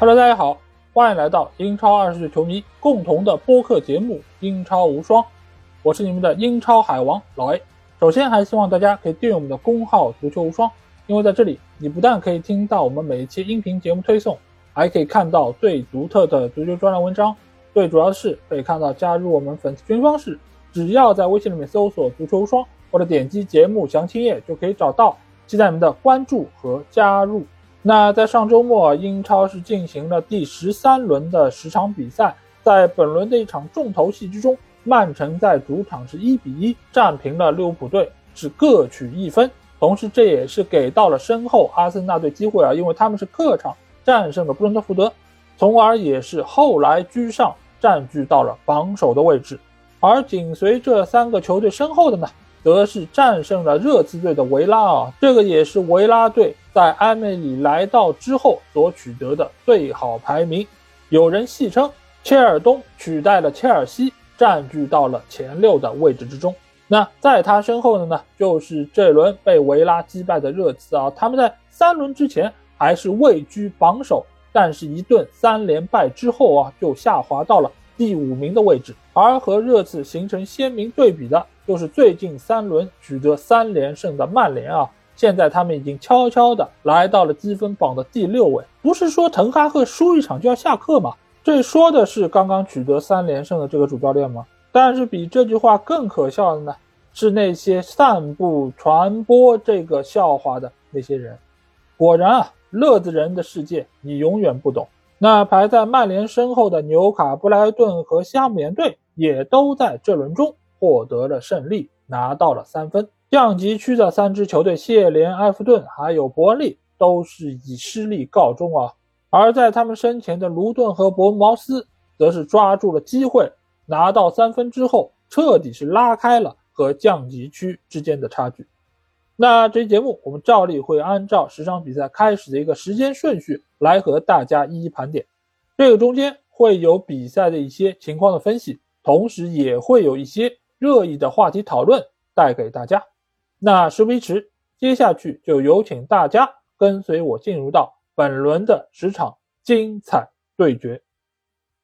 Hello，大家好，欢迎来到英超二十岁球迷共同的播客节目《英超无双》，我是你们的英超海王老 A。首先，还希望大家可以订阅我们的公号“足球无双”，因为在这里，你不但可以听到我们每一期音频节目推送，还可以看到最独特的足球专栏文章。最主要的是，可以看到加入我们粉丝群方式，只要在微信里面搜索“足球无双”或者点击节目详情页就可以找到。期待你们的关注和加入。那在上周末，英超是进行了第十三轮的十场比赛，在本轮的一场重头戏之中，曼城在主场是一比一战平了利物浦队，是各取一分。同时，这也是给到了身后阿森纳队机会啊，因为他们是客场战胜了布伦特福德，从而也是后来居上，占据到了榜首的位置。而紧随这三个球队身后的呢？则是战胜了热刺队的维拉啊，这个也是维拉队在埃梅里来到之后所取得的最好排名。有人戏称切尔东取代了切尔西，占据到了前六的位置之中。那在他身后的呢，就是这轮被维拉击败的热刺啊，他们在三轮之前还是位居榜首，但是一顿三连败之后啊，就下滑到了第五名的位置。而和热刺形成鲜明对比的。就是最近三轮取得三连胜的曼联啊，现在他们已经悄悄的来到了积分榜的第六位。不是说滕哈赫输一场就要下课吗？这说的是刚刚取得三连胜的这个主教练吗？但是比这句话更可笑的呢，是那些散布传播这个笑话的那些人。果然啊，乐子人的世界你永远不懂。那排在曼联身后的纽卡、布莱顿和西汉姆联队也都在这轮中。获得了胜利，拿到了三分。降级区的三支球队谢联、埃弗顿还有伯恩利都是以失利告终啊。而在他们身前的卢顿和伯恩茅斯则是抓住了机会，拿到三分之后，彻底是拉开了和降级区之间的差距。那这期节目我们照例会按照十场比赛开始的一个时间顺序来和大家一一盘点，这个中间会有比赛的一些情况的分析，同时也会有一些。热议的话题讨论带给大家。那事不宜迟，接下去就有请大家跟随我进入到本轮的十场精彩对决。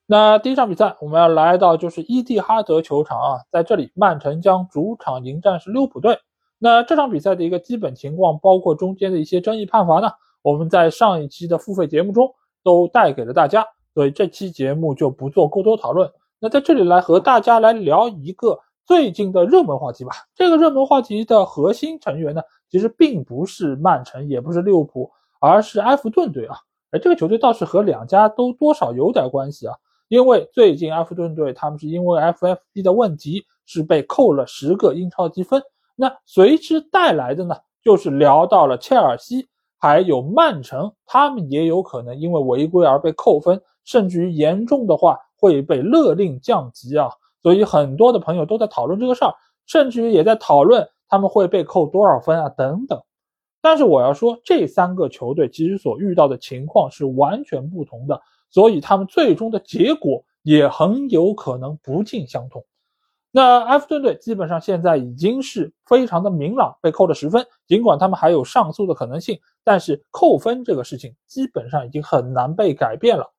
那第一场比赛我们要来到就是伊蒂哈德球场啊，在这里曼城将主场迎战是利物浦队。那这场比赛的一个基本情况，包括中间的一些争议判罚呢，我们在上一期的付费节目中都带给了大家，所以这期节目就不做过多讨论。那在这里来和大家来聊一个。最近的热门话题吧，这个热门话题的核心成员呢，其实并不是曼城，也不是利物浦，而是埃弗顿队啊。而这个球队倒是和两家都多少有点关系啊，因为最近埃弗顿队他们是因为 FFP 的问题是被扣了十个英超积分，那随之带来的呢，就是聊到了切尔西还有曼城，他们也有可能因为违规而被扣分，甚至于严重的话会被勒令降级啊。所以很多的朋友都在讨论这个事儿，甚至于也在讨论他们会被扣多少分啊等等。但是我要说，这三个球队其实所遇到的情况是完全不同的，所以他们最终的结果也很有可能不尽相同。那埃弗顿队基本上现在已经是非常的明朗，被扣了十分，尽管他们还有上诉的可能性，但是扣分这个事情基本上已经很难被改变了。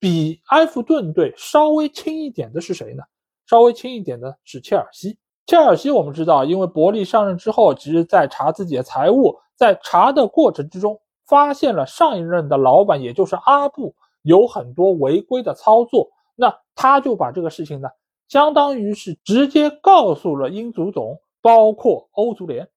比埃弗顿队稍微轻一点的是谁呢？稍微轻一点的是切尔西。切尔西我们知道，因为伯利上任之后，其实在查自己的财务，在查的过程之中，发现了上一任的老板，也就是阿布有很多违规的操作。那他就把这个事情呢，相当于是直接告诉了英足总，包括欧足联。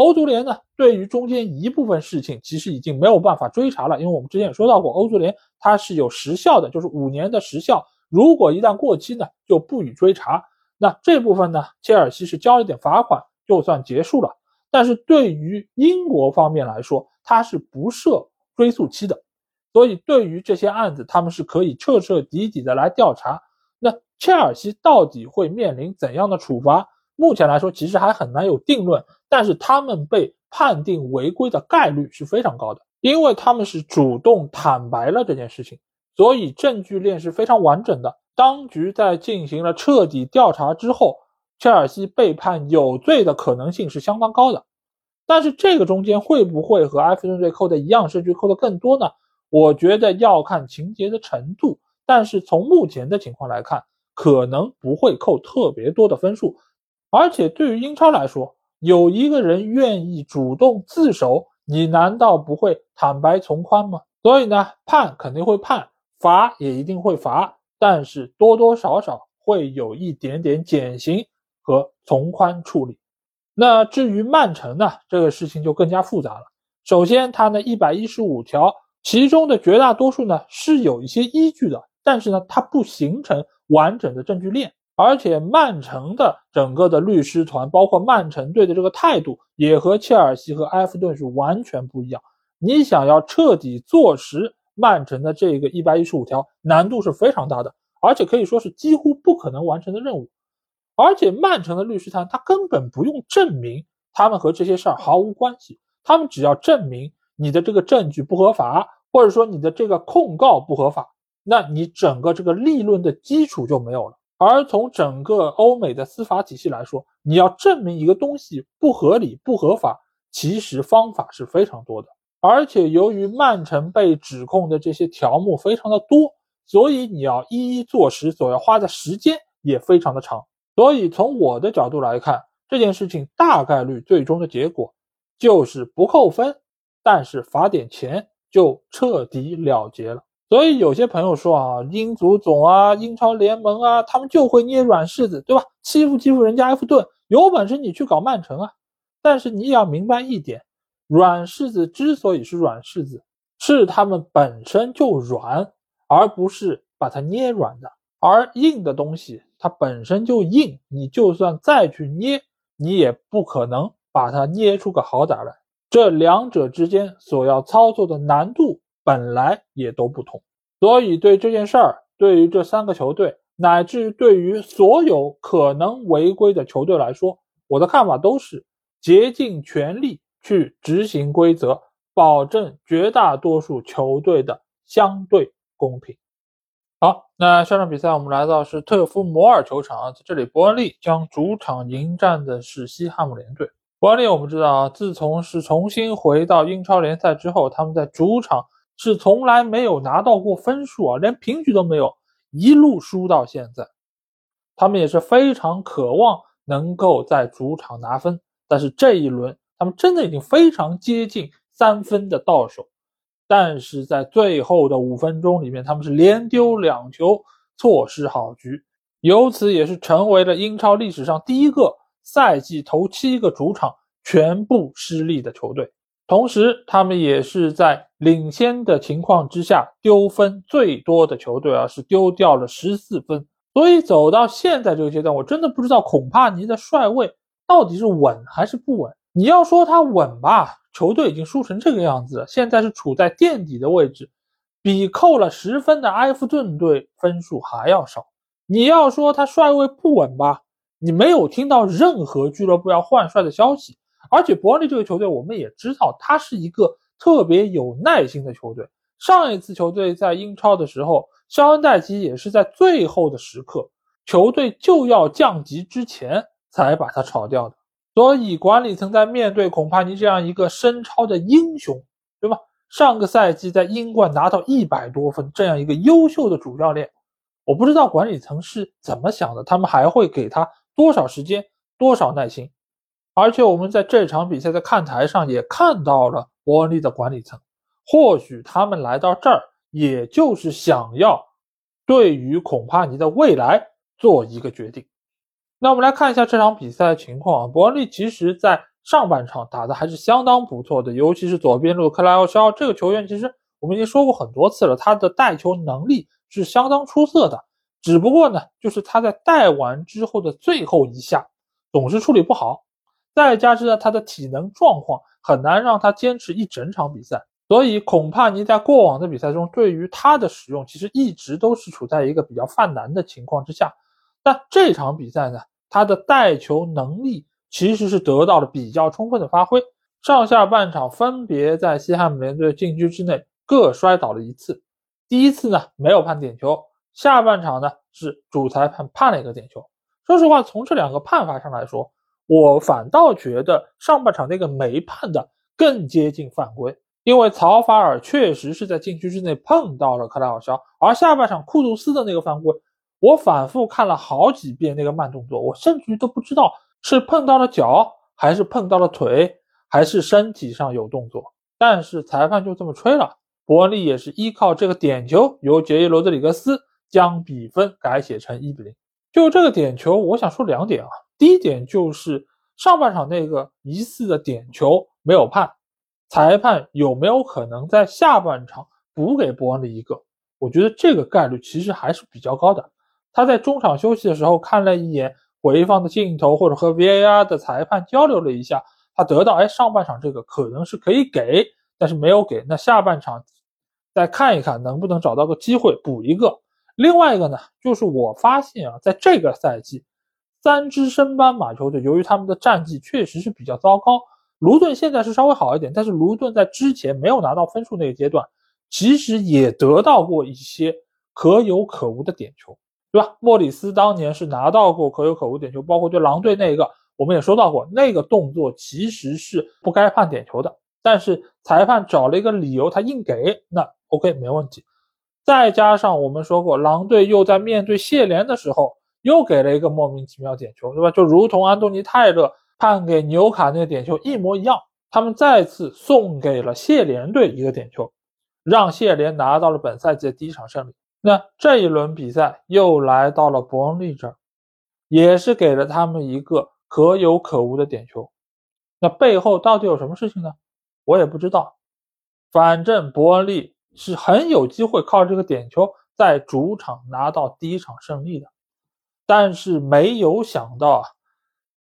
欧足联呢，对于中间一部分事情，其实已经没有办法追查了，因为我们之前也说到过，欧足联它是有时效的，就是五年的时效，如果一旦过期呢，就不予追查。那这部分呢，切尔西是交了点罚款，就算结束了。但是对于英国方面来说，它是不设追诉期的，所以对于这些案子，他们是可以彻彻底底的来调查。那切尔西到底会面临怎样的处罚？目前来说，其实还很难有定论。但是他们被判定违规的概率是非常高的，因为他们是主动坦白了这件事情，所以证据链是非常完整的。当局在进行了彻底调查之后，切尔西被判有罪的可能性是相当高的。但是这个中间会不会和埃弗顿队扣的一样，甚至扣的更多呢？我觉得要看情节的程度，但是从目前的情况来看，可能不会扣特别多的分数。而且对于英超来说，有一个人愿意主动自首，你难道不会坦白从宽吗？所以呢，判肯定会判，罚也一定会罚，但是多多少少会有一点点减刑和从宽处理。那至于曼城呢，这个事情就更加复杂了。首先，它呢一百一十五条，其中的绝大多数呢是有一些依据的，但是呢它不形成完整的证据链。而且曼城的整个的律师团，包括曼城队的这个态度，也和切尔西和埃弗顿是完全不一样。你想要彻底坐实曼城的这个一百一十五条，难度是非常大的，而且可以说是几乎不可能完成的任务。而且曼城的律师团，他根本不用证明他们和这些事儿毫无关系，他们只要证明你的这个证据不合法，或者说你的这个控告不合法，那你整个这个立论的基础就没有了。而从整个欧美的司法体系来说，你要证明一个东西不合理、不合法，其实方法是非常多的。而且由于曼城被指控的这些条目非常的多，所以你要一一坐实，所要花的时间也非常的长。所以从我的角度来看，这件事情大概率最终的结果就是不扣分，但是罚点钱就彻底了结了。所以有些朋友说啊，英足总啊，英超联盟啊，他们就会捏软柿子，对吧？欺负欺负人家埃弗顿，有本事你去搞曼城啊！但是你也要明白一点，软柿子之所以是软柿子，是他们本身就软，而不是把它捏软的。而硬的东西它本身就硬，你就算再去捏，你也不可能把它捏出个好歹来。这两者之间所要操作的难度。本来也都不同，所以对这件事儿，对于这三个球队，乃至于对于所有可能违规的球队来说，我的看法都是竭尽全力去执行规则，保证绝大多数球队的相对公平。好，那下场比赛我们来到是特夫摩尔球场，在这里伯恩利将主场迎战的是西汉姆联队。伯恩利我们知道啊，自从是重新回到英超联赛之后，他们在主场。是从来没有拿到过分数啊，连平局都没有，一路输到现在。他们也是非常渴望能够在主场拿分，但是这一轮他们真的已经非常接近三分的到手，但是在最后的五分钟里面，他们是连丢两球，错失好局，由此也是成为了英超历史上第一个赛季头七个主场全部失利的球队。同时，他们也是在领先的情况之下丢分最多的球队啊，是丢掉了十四分。所以走到现在这个阶段，我真的不知道孔帕尼的帅位到底是稳还是不稳。你要说他稳吧，球队已经输成这个样子，现在是处在垫底的位置，比扣了十分的埃弗顿队分数还要少。你要说他帅位不稳吧，你没有听到任何俱乐部要换帅的消息。而且伯恩利这个球队，我们也知道，他是一个特别有耐心的球队。上一次球队在英超的时候，肖恩戴奇也是在最后的时刻，球队就要降级之前才把他炒掉的。所以管理层在面对孔帕尼这样一个身超的英雄，对吧？上个赛季在英冠拿到一百多分这样一个优秀的主教练，我不知道管理层是怎么想的，他们还会给他多少时间、多少耐心？而且我们在这场比赛的看台上也看到了伯恩利的管理层，或许他们来到这儿，也就是想要对于孔帕尼的未来做一个决定。那我们来看一下这场比赛的情况啊，伯恩利其实在上半场打的还是相当不错的，尤其是左边路克莱奥肖这个球员，其实我们已经说过很多次了，他的带球能力是相当出色的，只不过呢，就是他在带完之后的最后一下总是处理不好。再加之呢，他的体能状况很难让他坚持一整场比赛，所以孔帕尼在过往的比赛中对于他的使用其实一直都是处在一个比较犯难的情况之下。那这场比赛呢，他的带球能力其实是得到了比较充分的发挥，上下半场分别在西汉姆联队禁区之内各摔倒了一次，第一次呢没有判点球，下半场呢是主裁判判了一个点球。说实话，从这两个判罚上来说。我反倒觉得上半场那个没判的更接近犯规，因为曹法尔确实是在禁区之内碰到了克莱尔肖，而下半场库杜斯的那个犯规，我反复看了好几遍那个慢动作，我甚至于都不知道是碰到了脚，还是碰到了腿，还是身体上有动作。但是裁判就这么吹了，伯恩利也是依靠这个点球，由杰伊罗德里格斯将比分改写成一比零。就这个点球，我想说两点啊，第一点就是上半场那个疑似的点球没有判。裁判有没有可能在下半场补给伯恩利一个？我觉得这个概率其实还是比较高的。他在中场休息的时候看了一眼回放的镜头，或者和 VAR 的裁判交流了一下，他得到，哎，上半场这个可能是可以给，但是没有给。那下半场再看一看能不能找到个机会补一个。另外一个呢，就是我发现啊，在这个赛季，三支升班马球队由于他们的战绩确实是比较糟糕。卢顿现在是稍微好一点，但是卢顿在之前没有拿到分数那个阶段，其实也得到过一些可有可无的点球，对吧？莫里斯当年是拿到过可有可无点球，包括对狼队那个，我们也说到过，那个动作其实是不该判点球的，但是裁判找了一个理由，他硬给，那 OK 没问题。再加上我们说过，狼队又在面对谢联的时候又给了一个莫名其妙点球，对吧？就如同安东尼泰勒。判给纽卡那个点球一模一样，他们再次送给了谢联队一个点球，让谢联拿到了本赛季的第一场胜利。那这一轮比赛又来到了伯恩利这儿，也是给了他们一个可有可无的点球。那背后到底有什么事情呢？我也不知道。反正伯恩利是很有机会靠这个点球在主场拿到第一场胜利的，但是没有想到啊。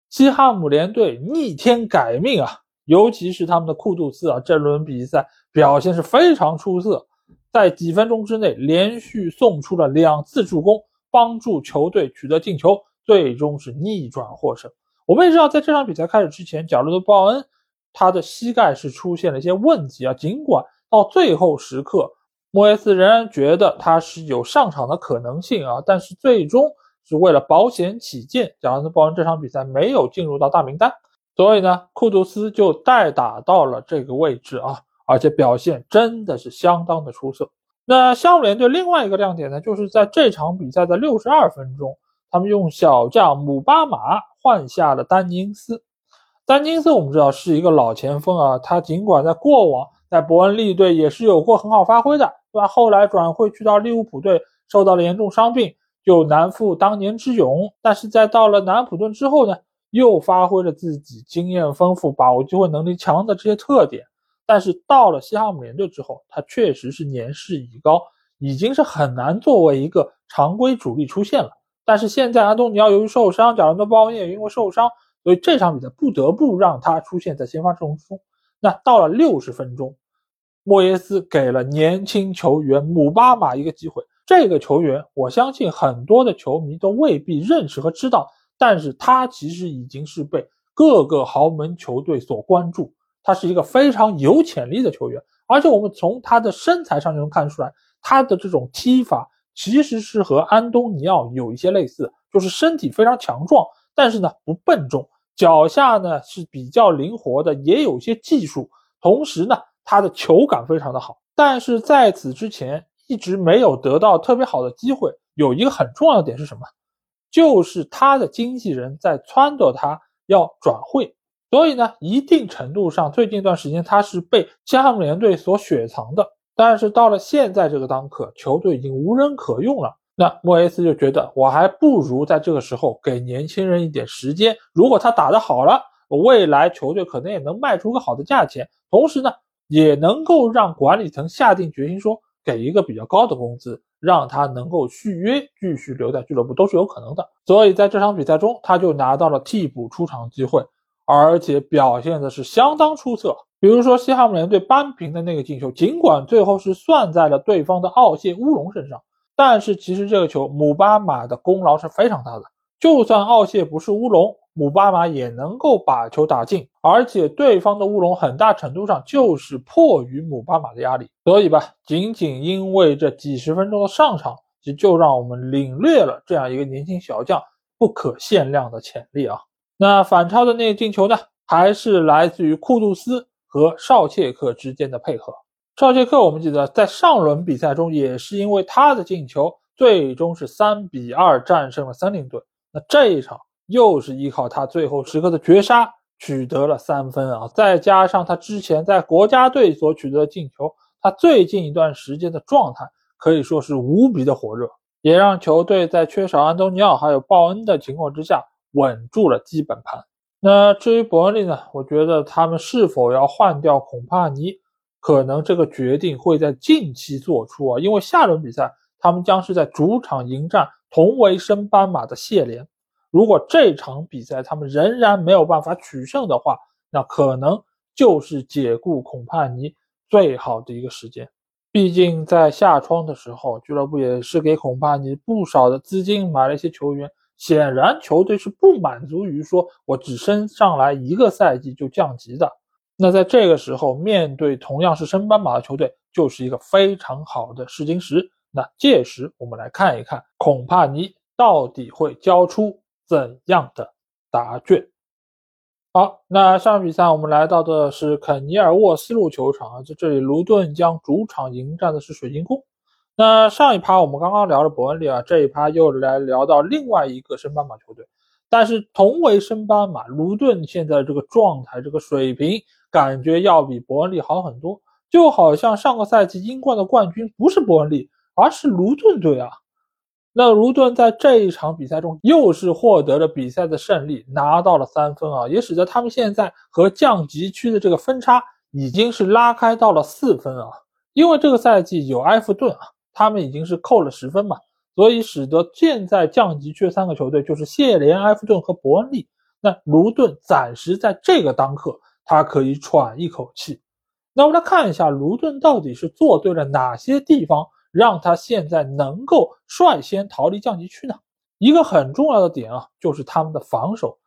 西汉姆联队逆天改命啊！尤其是他们的库杜斯啊，这轮比赛表现是非常出色，在几分钟之内连续送出了两次助攻，帮助球队取得进球，最终是逆转获胜。我们也知道，在这场比赛开始之前，角落的鲍恩他的膝盖是出现了一些问题啊。尽管到最后时刻，莫耶斯仍然觉得他是有上场的可能性啊，但是最终。是为了保险起见，贾伦斯·鲍恩这场比赛没有进入到大名单，所以呢，库杜斯就代打到了这个位置啊，而且表现真的是相当的出色。那项目联队另外一个亮点呢，就是在这场比赛的六十二分钟，他们用小将姆巴马换下了丹尼斯。丹尼斯我们知道是一个老前锋啊，他尽管在过往在伯恩利队也是有过很好发挥的，对吧？后来转会去到利物浦队，受到了严重伤病。就难复当年之勇，但是在到了南普顿之后呢，又发挥了自己经验丰富、把握机会能力强的这些特点。但是到了西汉姆联队之后，他确实是年事已高，已经是很难作为一个常规主力出现了。但是现在安东尼奥由于受伤，贾伦多·鲍恩也因为受伤，所以这场比赛不得不让他出现在先发阵容中。那到了六十分钟，莫耶斯给了年轻球员姆巴马一个机会。这个球员，我相信很多的球迷都未必认识和知道，但是他其实已经是被各个豪门球队所关注。他是一个非常有潜力的球员，而且我们从他的身材上就能看出来，他的这种踢法其实是和安东尼奥有一些类似，就是身体非常强壮，但是呢不笨重，脚下呢是比较灵活的，也有些技术，同时呢他的球感非常的好。但是在此之前。一直没有得到特别好的机会，有一个很重要的点是什么？就是他的经纪人在撺掇他要转会，所以呢，一定程度上，最近一段时间他是被西汉姆联队所雪藏的。但是到了现在这个当刻，球队已经无人可用了，那莫耶斯就觉得我还不如在这个时候给年轻人一点时间。如果他打得好了，未来球队可能也能卖出个好的价钱，同时呢，也能够让管理层下定决心说。给一个比较高的工资，让他能够续约，继续留在俱乐部都是有可能的。所以在这场比赛中，他就拿到了替补出场机会，而且表现的是相当出色。比如说西汉姆联队扳平的那个进球，尽管最后是算在了对方的奥谢乌龙身上，但是其实这个球姆巴马的功劳是非常大的。就算奥谢不是乌龙。姆巴马也能够把球打进，而且对方的乌龙很大程度上就是迫于姆巴马的压力，所以吧，仅仅因为这几十分钟的上场，就就让我们领略了这样一个年轻小将不可限量的潜力啊！那反超的那进球呢，还是来自于库杜斯和绍切克之间的配合。绍切克，我们记得在上轮比赛中也是因为他的进球，最终是三比二战胜了森林队。那这一场又是依靠他最后时刻的绝杀取得了三分啊！再加上他之前在国家队所取得的进球，他最近一段时间的状态可以说是无比的火热，也让球队在缺少安东尼奥还有鲍恩的情况之下稳住了基本盘。那至于伯恩利呢？我觉得他们是否要换掉孔帕尼？可能这个决定会在近期做出啊，因为下轮比赛他们将是在主场迎战同为升班马的谢联。如果这场比赛他们仍然没有办法取胜的话，那可能就是解雇孔帕尼最好的一个时间。毕竟在夏窗的时候，俱乐部也是给孔帕尼不少的资金买了一些球员。显然，球队是不满足于说我只升上来一个赛季就降级的。那在这个时候，面对同样是升班马的球队，就是一个非常好的试金石。那届时我们来看一看，孔帕尼到底会交出怎样的答卷。好，那上场比赛我们来到的是肯尼尔沃斯路球场啊，在这里，卢顿将主场迎战的是水晶宫。那上一趴我们刚刚聊了伯恩利啊，这一趴又来聊到另外一个升班马球队。但是同为升班马，卢顿现在这个状态、这个水平，感觉要比伯恩利好很多。就好像上个赛季英冠的冠军不是伯恩利，而是卢顿队啊。那卢顿在这一场比赛中又是获得了比赛的胜利，拿到了三分啊，也使得他们现在和降级区的这个分差已经是拉开到了四分啊。因为这个赛季有埃弗顿啊，他们已经是扣了十分嘛。所以使得现在降级区的三个球队就是谢联、埃弗顿和伯恩利。那卢顿暂时在这个当刻，他可以喘一口气。那我们来看一下卢顿到底是做对了哪些地方，让他现在能够率先逃离降级区呢？一个很重要的点啊，就是他们的防守。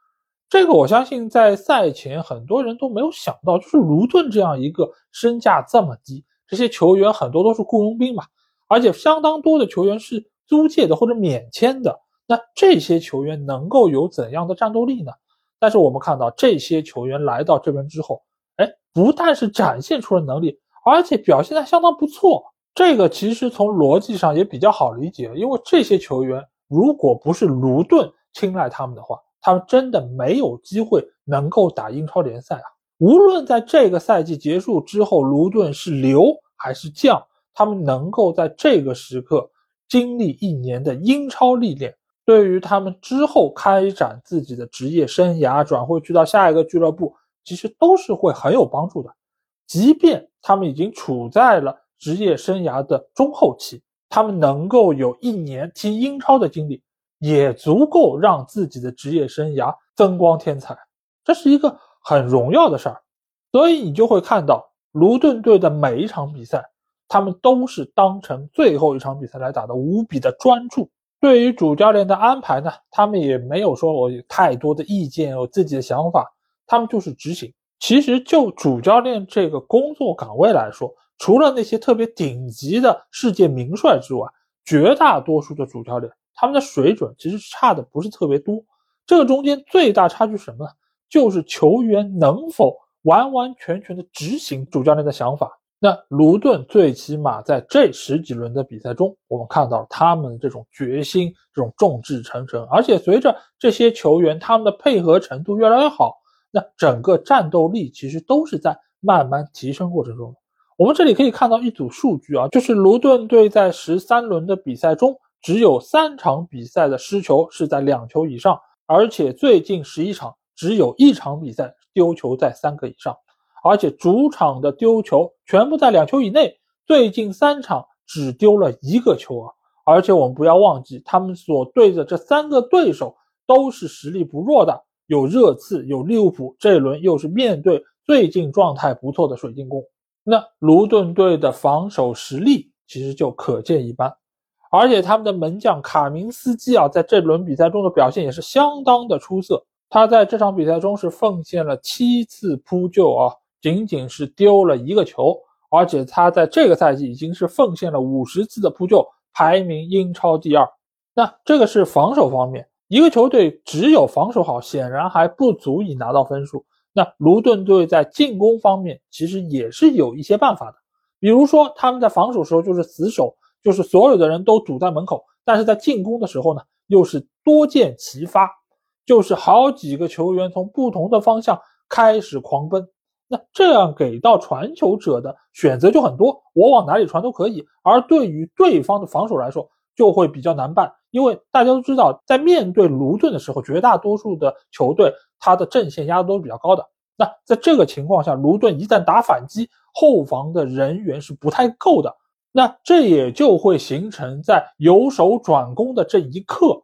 这个我相信在赛前很多人都没有想到，就是卢顿这样一个身价这么低，这些球员很多都是雇佣兵嘛，而且相当多的球员是。租借的或者免签的，那这些球员能够有怎样的战斗力呢？但是我们看到这些球员来到这边之后，哎，不但是展现出了能力，而且表现的相当不错。这个其实从逻辑上也比较好理解，因为这些球员如果不是卢顿青睐他们的话，他们真的没有机会能够打英超联赛啊。无论在这个赛季结束之后，卢顿是留还是降，他们能够在这个时刻。经历一年的英超历练，对于他们之后开展自己的职业生涯、转会去到下一个俱乐部，其实都是会很有帮助的。即便他们已经处在了职业生涯的中后期，他们能够有一年踢英超的经历，也足够让自己的职业生涯增光添彩。这是一个很荣耀的事儿。所以你就会看到卢顿队的每一场比赛。他们都是当成最后一场比赛来打的，无比的专注。对于主教练的安排呢，他们也没有说我有太多的意见，有自己的想法，他们就是执行。其实就主教练这个工作岗位来说，除了那些特别顶级的世界名帅之外，绝大多数的主教练他们的水准其实差的不是特别多。这个中间最大差距什么呢？就是球员能否完完全全的执行主教练的想法。那卢顿最起码在这十几轮的比赛中，我们看到他们的这种决心、这种众志成城，而且随着这些球员他们的配合程度越来越好，那整个战斗力其实都是在慢慢提升过程中的。我们这里可以看到一组数据啊，就是卢顿队在十三轮的比赛中，只有三场比赛的失球是在两球以上，而且最近十一场只有一场比赛丢球在三个以上。而且主场的丢球全部在两球以内，最近三场只丢了一个球啊！而且我们不要忘记，他们所对的这三个对手都是实力不弱的，有热刺，有利物浦，这一轮又是面对最近状态不错的水晶宫。那卢顿队的防守实力其实就可见一斑，而且他们的门将卡明斯基啊，在这轮比赛中的表现也是相当的出色。他在这场比赛中是奉献了七次扑救啊！仅仅是丢了一个球，而且他在这个赛季已经是奉献了五十次的扑救，排名英超第二。那这个是防守方面，一个球队只有防守好，显然还不足以拿到分数。那卢顿队在进攻方面其实也是有一些办法的，比如说他们在防守时候就是死守，就是所有的人都堵在门口，但是在进攻的时候呢，又是多箭齐发，就是好几个球员从不同的方向开始狂奔。那这样给到传球者的选择就很多，我往哪里传都可以。而对于对方的防守来说，就会比较难办，因为大家都知道，在面对卢顿的时候，绝大多数的球队他的阵线压的都是比较高的。那在这个情况下，卢顿一旦打反击，后防的人员是不太够的。那这也就会形成在由守转攻的这一刻，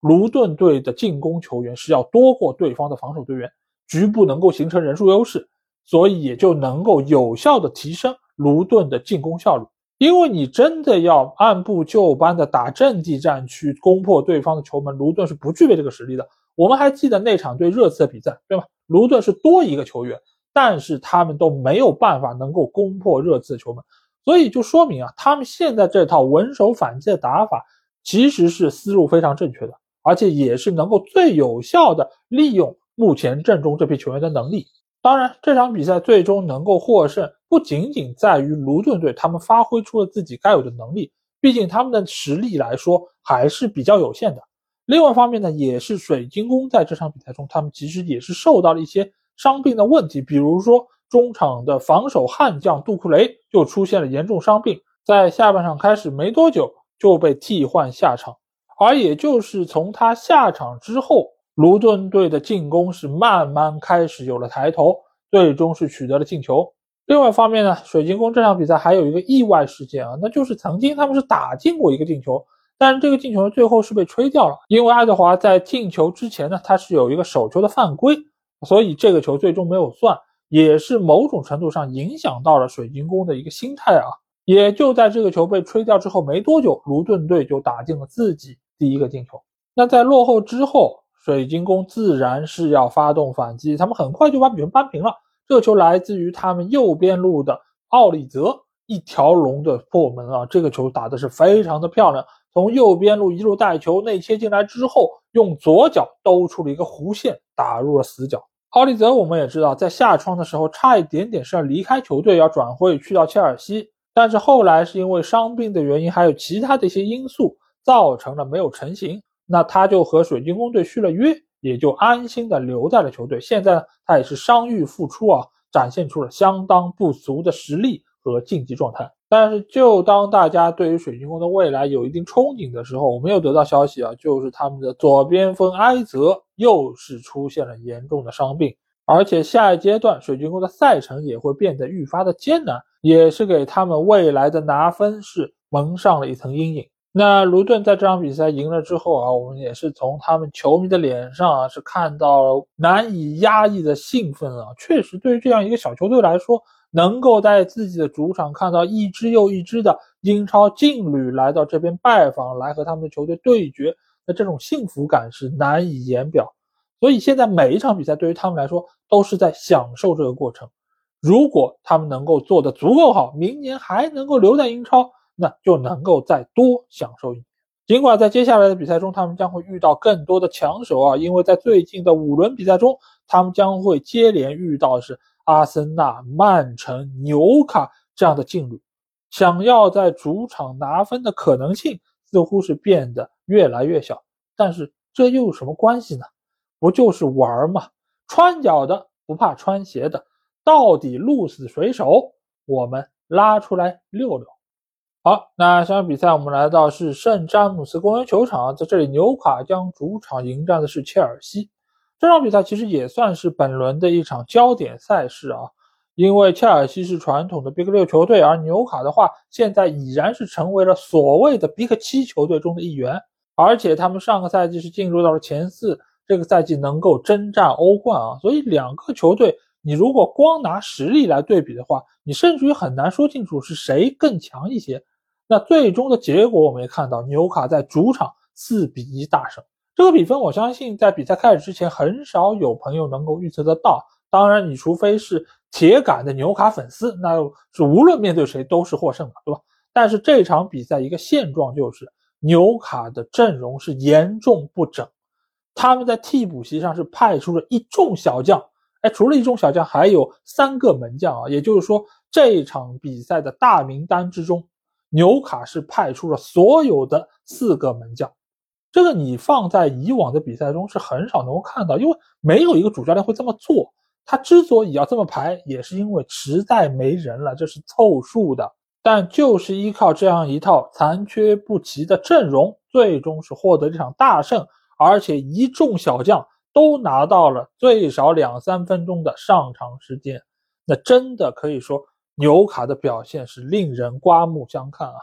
卢顿队的进攻球员是要多过对方的防守队员，局部能够形成人数优势，所以也就能够有效的提升卢顿的进攻效率。因为你真的要按部就班的打阵地战去攻破对方的球门，卢顿是不具备这个实力的。我们还记得那场对热刺的比赛，对吧？卢顿是多一个球员，但是他们都没有办法能够攻破热刺的球门，所以就说明啊，他们现在这套稳守反击的打法其实是思路非常正确的，而且也是能够最有效的利用目前阵中这批球员的能力。当然，这场比赛最终能够获胜，不仅仅在于卢顿队他们发挥出了自己该有的能力，毕竟他们的实力来说还是比较有限的。另外一方面呢，也是水晶宫在这场比赛中，他们其实也是受到了一些伤病的问题，比如说中场的防守悍将杜库雷就出现了严重伤病，在下半场开始没多久就被替换下场，而也就是从他下场之后。卢顿队的进攻是慢慢开始有了抬头，最终是取得了进球。另外一方面呢，水晶宫这场比赛还有一个意外事件啊，那就是曾经他们是打进过一个进球，但是这个进球最后是被吹掉了，因为爱德华在进球之前呢，他是有一个手球的犯规，所以这个球最终没有算，也是某种程度上影响到了水晶宫的一个心态啊。也就在这个球被吹掉之后没多久，卢顿队就打进了自己第一个进球。那在落后之后。水晶宫自然是要发动反击，他们很快就把比分扳平了。这球来自于他们右边路的奥利泽一条龙的破门啊！这个球打的是非常的漂亮，从右边路一路带球内切进来之后，用左脚兜出了一个弧线，打入了死角。奥利泽我们也知道，在下窗的时候差一点点是要离开球队，要转会去到切尔西，但是后来是因为伤病的原因，还有其他的一些因素，造成了没有成型。那他就和水晶宫队续了约，也就安心的留在了球队。现在呢，他也是伤愈复出啊，展现出了相当不俗的实力和竞技状态。但是，就当大家对于水晶宫的未来有一定憧憬的时候，我们又得到消息啊，就是他们的左边锋埃泽又是出现了严重的伤病，而且下一阶段水晶宫的赛程也会变得愈发的艰难，也是给他们未来的拿分是蒙上了一层阴影。那卢顿在这场比赛赢了之后啊，我们也是从他们球迷的脸上啊，是看到了难以压抑的兴奋啊。确实，对于这样一个小球队来说，能够在自己的主场看到一支又一支的英超劲旅来到这边拜访，来和他们的球队对决，那这种幸福感是难以言表。所以现在每一场比赛对于他们来说都是在享受这个过程。如果他们能够做得足够好，明年还能够留在英超。那就能够再多享受一点。尽管在接下来的比赛中，他们将会遇到更多的强手啊，因为在最近的五轮比赛中，他们将会接连遇到是阿森纳、曼城、纽卡这样的劲旅，想要在主场拿分的可能性似乎是变得越来越小。但是这又有什么关系呢？不就是玩吗？穿脚的不怕穿鞋的，到底鹿死谁手？我们拉出来溜溜。好，那下场比赛我们来到是圣詹姆斯公园球场，在这里纽卡将主场迎战的是切尔西。这场比赛其实也算是本轮的一场焦点赛事啊，因为切尔西是传统的 Big 六球队，而纽卡的话现在已然是成为了所谓的 Big 七球队中的一员，而且他们上个赛季是进入到了前四，这个赛季能够征战欧冠啊，所以两个球队你如果光拿实力来对比的话，你甚至于很难说清楚是谁更强一些。那最终的结果我们也看到，纽卡在主场四比一大胜。这个比分，我相信在比赛开始之前，很少有朋友能够预测得到。当然，你除非是铁杆的纽卡粉丝，那是无论面对谁都是获胜的，对吧？但是这场比赛一个现状就是，纽卡的阵容是严重不整，他们在替补席上是派出了一众小将。哎，除了一众小将，还有三个门将啊，也就是说这场比赛的大名单之中，纽卡是派出了所有的四个门将。这个你放在以往的比赛中是很少能够看到，因为没有一个主教练会这么做。他之所以要这么排，也是因为实在没人了，这是凑数的。但就是依靠这样一套残缺不齐的阵容，最终是获得这场大胜，而且一众小将都拿到了最少两三分钟的上场时间。那真的可以说纽卡的表现是令人刮目相看啊！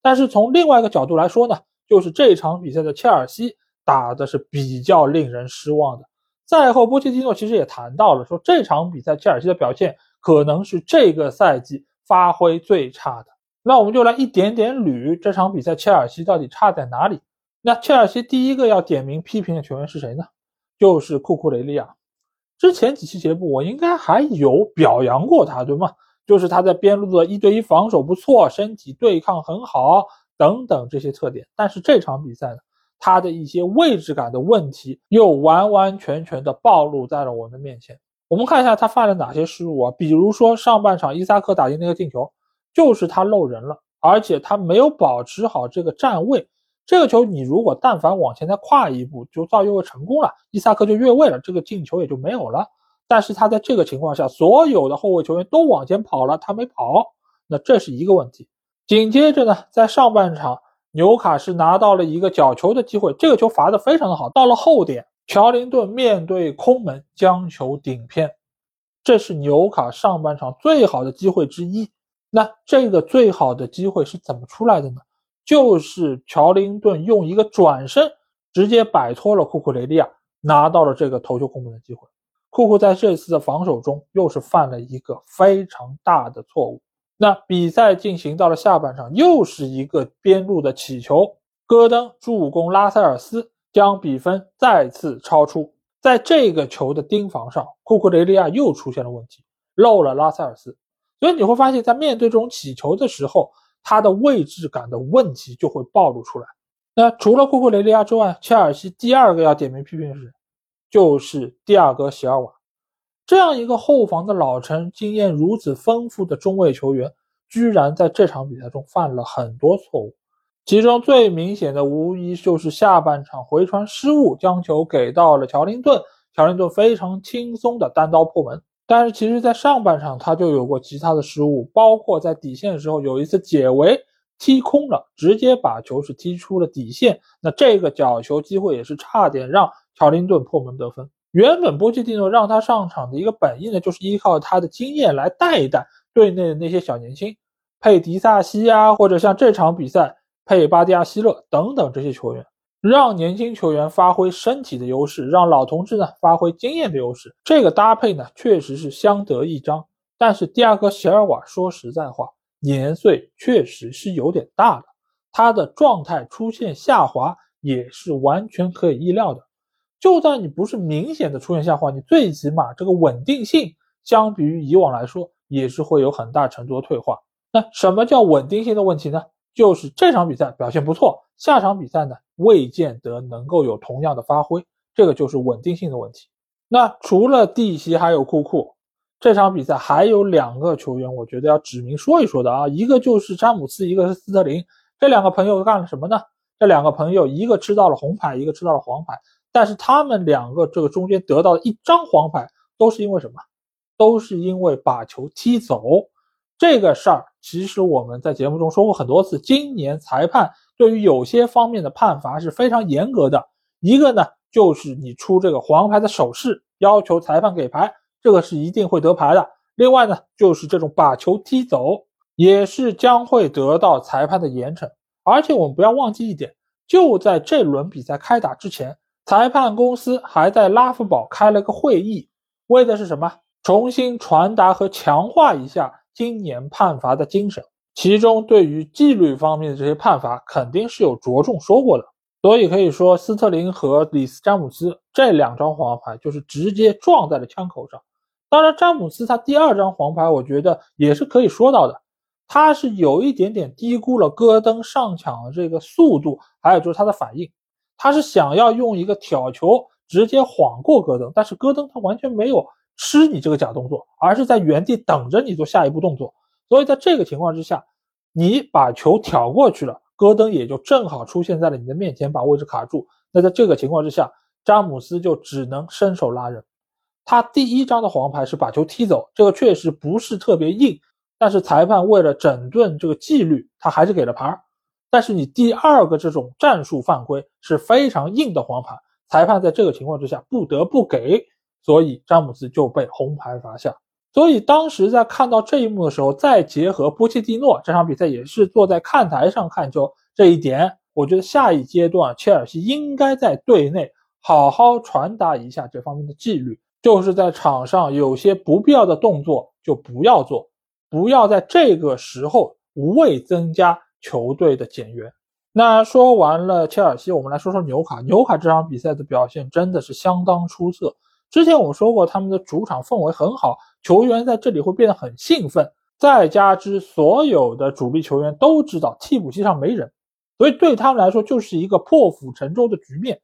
但是从另外一个角度来说呢？就是这场比赛的切尔西打的是比较令人失望的。赛后，波切蒂诺其实也谈到了，说这场比赛切尔西的表现可能是这个赛季发挥最差的。那我们就来一点点捋这场比赛切尔西到底差在哪里。那切尔西第一个要点名批评的球员是谁呢？就是库库雷利亚。之前几期节目我应该还有表扬过他，对吗？就是他在边路的一对一防守不错，身体对抗很好。等等这些特点，但是这场比赛呢，他的一些位置感的问题又完完全全的暴露在了我们的面前。我们看一下他犯了哪些失误啊？比如说上半场伊萨克打进那个进球，就是他漏人了，而且他没有保持好这个站位。这个球你如果但凡往前再跨一步，就造越位成功了，伊萨克就越位了，这个进球也就没有了。但是他在这个情况下，所有的后卫球员都往前跑了，他没跑，那这是一个问题。紧接着呢，在上半场，纽卡是拿到了一个角球的机会，这个球罚的非常的好。到了后点，乔林顿面对空门将球顶偏，这是纽卡上半场最好的机会之一。那这个最好的机会是怎么出来的呢？就是乔林顿用一个转身，直接摆脱了库库雷利亚，拿到了这个头球空门的机会。库库在这次的防守中又是犯了一个非常大的错误。那比赛进行到了下半场，又是一个边路的起球，戈登助攻拉塞尔斯，将比分再次超出。在这个球的盯防上，库库雷利亚又出现了问题，漏了拉塞尔斯。所以你会发现在面对这种起球的时候，他的位置感的问题就会暴露出来。那除了库库雷利亚之外，切尔西第二个要点名批评的是，就是蒂亚戈席尔瓦。这样一个后防的老臣，经验如此丰富的中卫球员，居然在这场比赛中犯了很多错误。其中最明显的，无疑就是下半场回传失误，将球给到了乔林顿。乔林顿非常轻松的单刀破门。但是，其实，在上半场他就有过其他的失误，包括在底线的时候有一次解围踢空了，直接把球是踢出了底线。那这个角球机会也是差点让乔林顿破门得分。原本波切蒂诺让他上场的一个本意呢，就是依靠他的经验来带一带队内的那些小年轻，佩迪萨西啊，或者像这场比赛佩巴蒂亚希勒等等这些球员，让年轻球员发挥身体的优势，让老同志呢发挥经验的优势。这个搭配呢，确实是相得益彰。但是第二个席尔瓦说实在话，年岁确实是有点大了，他的状态出现下滑也是完全可以意料的。就算你不是明显的出现下滑，你最起码这个稳定性相比于以往来说也是会有很大程度的退化。那什么叫稳定性的问题呢？就是这场比赛表现不错，下场比赛呢未见得能够有同样的发挥，这个就是稳定性的问题。那除了蒂西还有库库，这场比赛还有两个球员，我觉得要指明说一说的啊，一个就是詹姆斯，一个是斯特林，这两个朋友干了什么呢？这两个朋友一个吃到了红牌，一个吃到了黄牌。但是他们两个这个中间得到的一张黄牌，都是因为什么？都是因为把球踢走这个事儿。其实我们在节目中说过很多次，今年裁判对于有些方面的判罚是非常严格的。一个呢，就是你出这个黄牌的手势，要求裁判给牌，这个是一定会得牌的。另外呢，就是这种把球踢走，也是将会得到裁判的严惩。而且我们不要忘记一点，就在这轮比赛开打之前。裁判公司还在拉夫堡开了个会议，为的是什么？重新传达和强化一下今年判罚的精神。其中对于纪律方面的这些判罚，肯定是有着重说过的。所以可以说，斯特林和里斯詹姆斯这两张黄牌就是直接撞在了枪口上。当然，詹姆斯他第二张黄牌，我觉得也是可以说到的，他是有一点点低估了戈登上抢的这个速度，还有就是他的反应。他是想要用一个挑球直接晃过戈登，但是戈登他完全没有吃你这个假动作，而是在原地等着你做下一步动作。所以在这个情况之下，你把球挑过去了，戈登也就正好出现在了你的面前，把位置卡住。那在这个情况之下，詹姆斯就只能伸手拉人。他第一张的黄牌是把球踢走，这个确实不是特别硬，但是裁判为了整顿这个纪律，他还是给了牌。但是你第二个这种战术犯规是非常硬的黄牌。裁判在这个情况之下不得不给，所以詹姆斯就被红牌罚下。所以当时在看到这一幕的时候，再结合波切蒂诺这场比赛也是坐在看台上看球这一点，我觉得下一阶段切尔西应该在队内好好传达一下这方面的纪律，就是在场上有些不必要的动作就不要做，不要在这个时候无谓增加球队的减员。那说完了切尔西，我们来说说纽卡。纽卡这场比赛的表现真的是相当出色。之前我们说过，他们的主场氛围很好，球员在这里会变得很兴奋。再加之所有的主力球员都知道替补席上没人，所以对他们来说就是一个破釜沉舟的局面。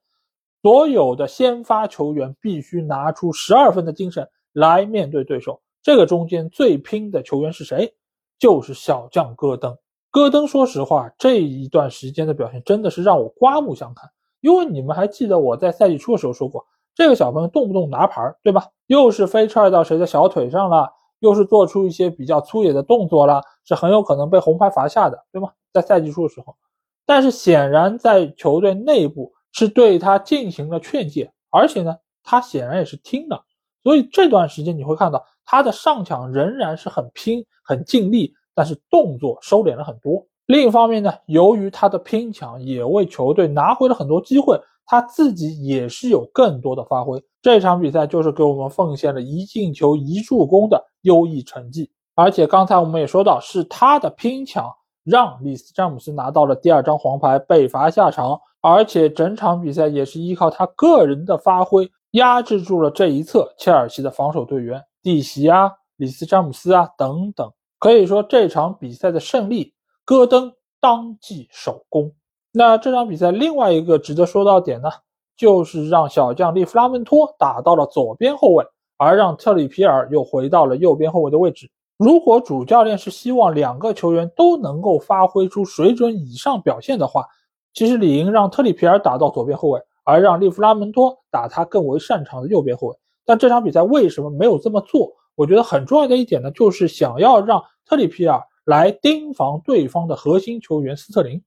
所有的先发球员必须拿出十二分的精神来面对对手。这个中间最拼的球员是谁？就是小将戈登。戈登，说实话，这一段时间的表现真的是让我刮目相看。因为你们还记得我在赛季初的时候说过，这个小朋友动不动拿牌，对吧？又是飞踹到谁的小腿上了，又是做出一些比较粗野的动作了，是很有可能被红牌罚下的，对吗？在赛季初的时候，但是显然在球队内部是对他进行了劝诫，而且呢，他显然也是听的。所以这段时间你会看到他的上抢仍然是很拼、很尽力。但是动作收敛了很多。另一方面呢，由于他的拼抢也为球队拿回了很多机会，他自己也是有更多的发挥。这场比赛就是给我们奉献了一进球一助攻的优异成绩。而且刚才我们也说到，是他的拼抢让里斯詹姆斯拿到了第二张黄牌，被罚下场。而且整场比赛也是依靠他个人的发挥压制住了这一侧切尔西的防守队员蒂席啊、里斯詹姆斯啊等等。可以说这场比赛的胜利，戈登当即首功。那这场比赛另外一个值得说到点呢，就是让小将利弗拉门托打到了左边后卫，而让特里皮尔又回到了右边后卫的位置。如果主教练是希望两个球员都能够发挥出水准以上表现的话，其实理应让特里皮尔打到左边后卫，而让利弗拉门托打他更为擅长的右边后卫。但这场比赛为什么没有这么做？我觉得很重要的一点呢，就是想要让特里皮尔来盯防对方的核心球员斯特林。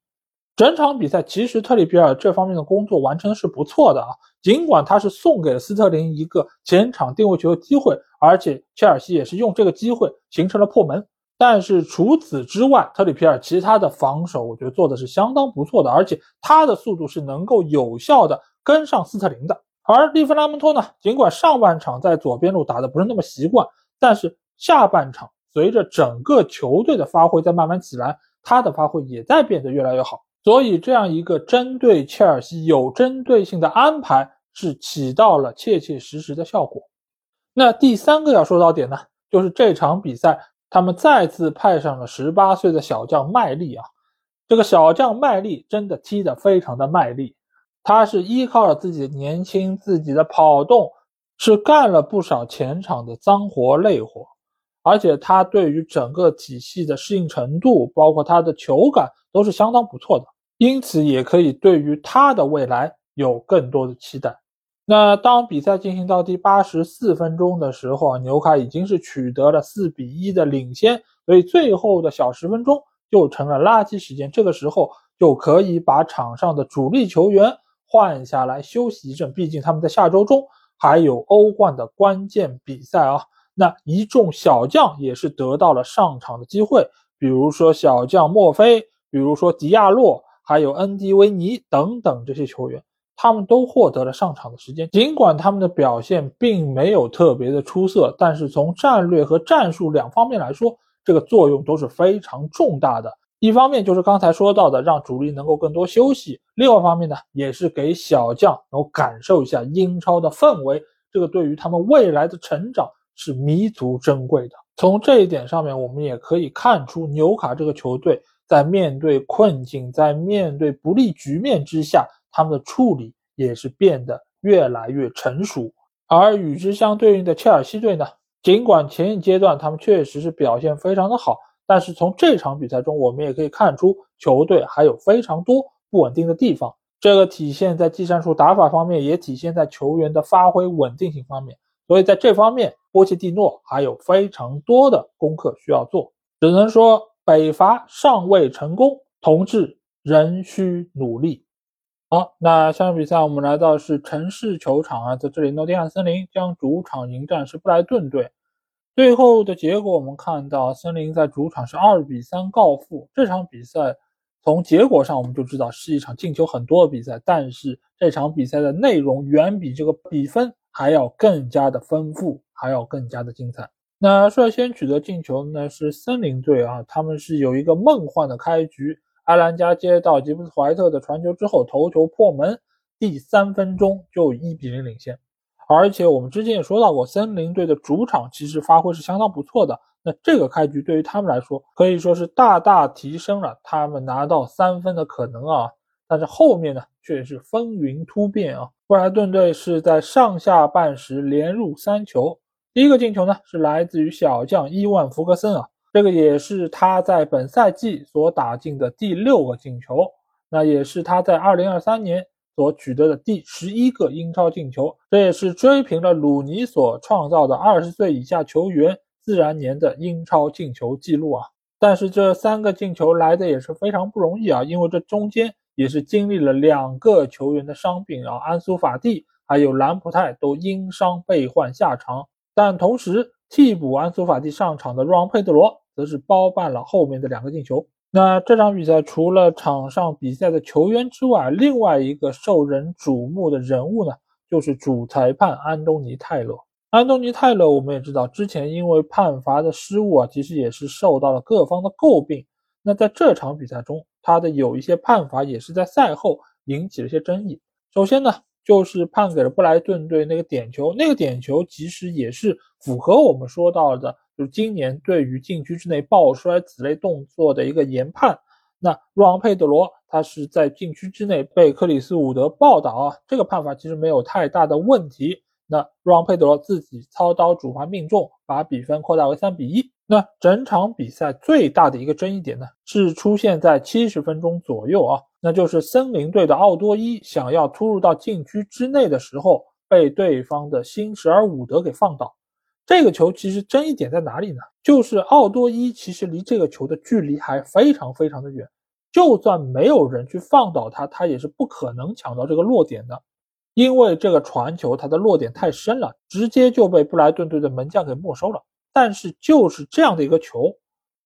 整场比赛其实特里皮尔这方面的工作完成的是不错的啊，尽管他是送给了斯特林一个前场定位球的机会，而且切尔西也是用这个机会形成了破门。但是除此之外，特里皮尔其他的防守我觉得做的是相当不错的，而且他的速度是能够有效的跟上斯特林的。而利弗拉门托呢，尽管上半场在左边路打的不是那么习惯。但是下半场随着整个球队的发挥在慢慢起来，他的发挥也在变得越来越好。所以这样一个针对切尔西有针对性的安排是起到了切切实实的效果。那第三个要说到点呢，就是这场比赛他们再次派上了十八岁的小将麦利啊，这个小将麦利真的踢得非常的卖力，他是依靠着自己的年轻、自己的跑动。是干了不少前场的脏活累活，而且他对于整个体系的适应程度，包括他的球感都是相当不错的，因此也可以对于他的未来有更多的期待。那当比赛进行到第八十四分钟的时候，纽卡已经是取得了四比一的领先，所以最后的小十分钟就成了垃圾时间。这个时候就可以把场上的主力球员换下来休息一阵，毕竟他们在下周中。还有欧冠的关键比赛啊，那一众小将也是得到了上场的机会，比如说小将墨菲，比如说迪亚洛，还有恩迪维尼等等这些球员，他们都获得了上场的时间。尽管他们的表现并没有特别的出色，但是从战略和战术两方面来说，这个作用都是非常重大的。一方面就是刚才说到的，让主力能够更多休息；另外一方面呢，也是给小将能够感受一下英超的氛围。这个对于他们未来的成长是弥足珍贵的。从这一点上面，我们也可以看出，纽卡这个球队在面对困境、在面对不利局面之下，他们的处理也是变得越来越成熟。而与之相对应的切尔西队呢，尽管前一阶段他们确实是表现非常的好，但是从这场比赛中我们也可以看出球队还有非常多不稳定的地方。这个体现在技战术打法方面，也体现在球员的发挥稳定性方面。所以在这方面，波切蒂诺还有非常多的功课需要做。只能说北伐尚未成功，同志仍需努力。好，那下场比赛我们来到是城市球场啊，在这里诺丁汉森林将主场迎战是布莱顿队。最后的结果我们看到，森林在主场是二比三告负。这场比赛从结果上我们就知道是一场进球很多的比赛，但是这场比赛的内容远比这个比分还要更加的丰富，还要更加的精彩。那率先取得进球呢是森林队啊，他们是有一个梦幻的开局。埃兰加接到吉布斯怀特的传球之后，头球破门，第三分钟就一比零领先。而且我们之前也说到过，森林队的主场其实发挥是相当不错的。那这个开局对于他们来说，可以说是大大提升了他们拿到三分的可能啊。但是后面呢，却是风云突变啊！布莱顿队是在上下半时连入三球，第一个进球呢是来自于小将伊万·福格森啊。这个也是他在本赛季所打进的第六个进球，那也是他在二零二三年所取得的第十一个英超进球，这也是追平了鲁尼所创造的二十岁以下球员自然年的英超进球记录啊。但是这三个进球来的也是非常不容易啊，因为这中间也是经历了两个球员的伤病啊，安苏法蒂还有兰普泰都因伤被换下场，但同时替补安苏法蒂上场的若昂佩德罗。则是包办了后面的两个进球。那这场比赛除了场上比赛的球员之外，另外一个受人瞩目的人物呢，就是主裁判安东尼泰勒。安东尼泰勒，我们也知道，之前因为判罚的失误啊，其实也是受到了各方的诟病。那在这场比赛中，他的有一些判罚也是在赛后引起了一些争议。首先呢，就是判给了布莱顿队那个点球，那个点球其实也是符合我们说到的。就今年对于禁区之内抱摔此类动作的一个研判，那若昂佩德罗他是在禁区之内被克里斯伍德抱倒啊，这个判罚其实没有太大的问题。那若昂佩德罗自己操刀主罚命中，把比分扩大为三比一。那整场比赛最大的一个争议点呢，是出现在七十分钟左右啊，那就是森林队的奥多伊想要突入到禁区之内的时候，被对方的辛什尔伍德给放倒。这个球其实争议点在哪里呢？就是奥多伊其实离这个球的距离还非常非常的远，就算没有人去放倒他，他也是不可能抢到这个落点的，因为这个传球它的落点太深了，直接就被布莱顿队的门将给没收了。但是就是这样的一个球，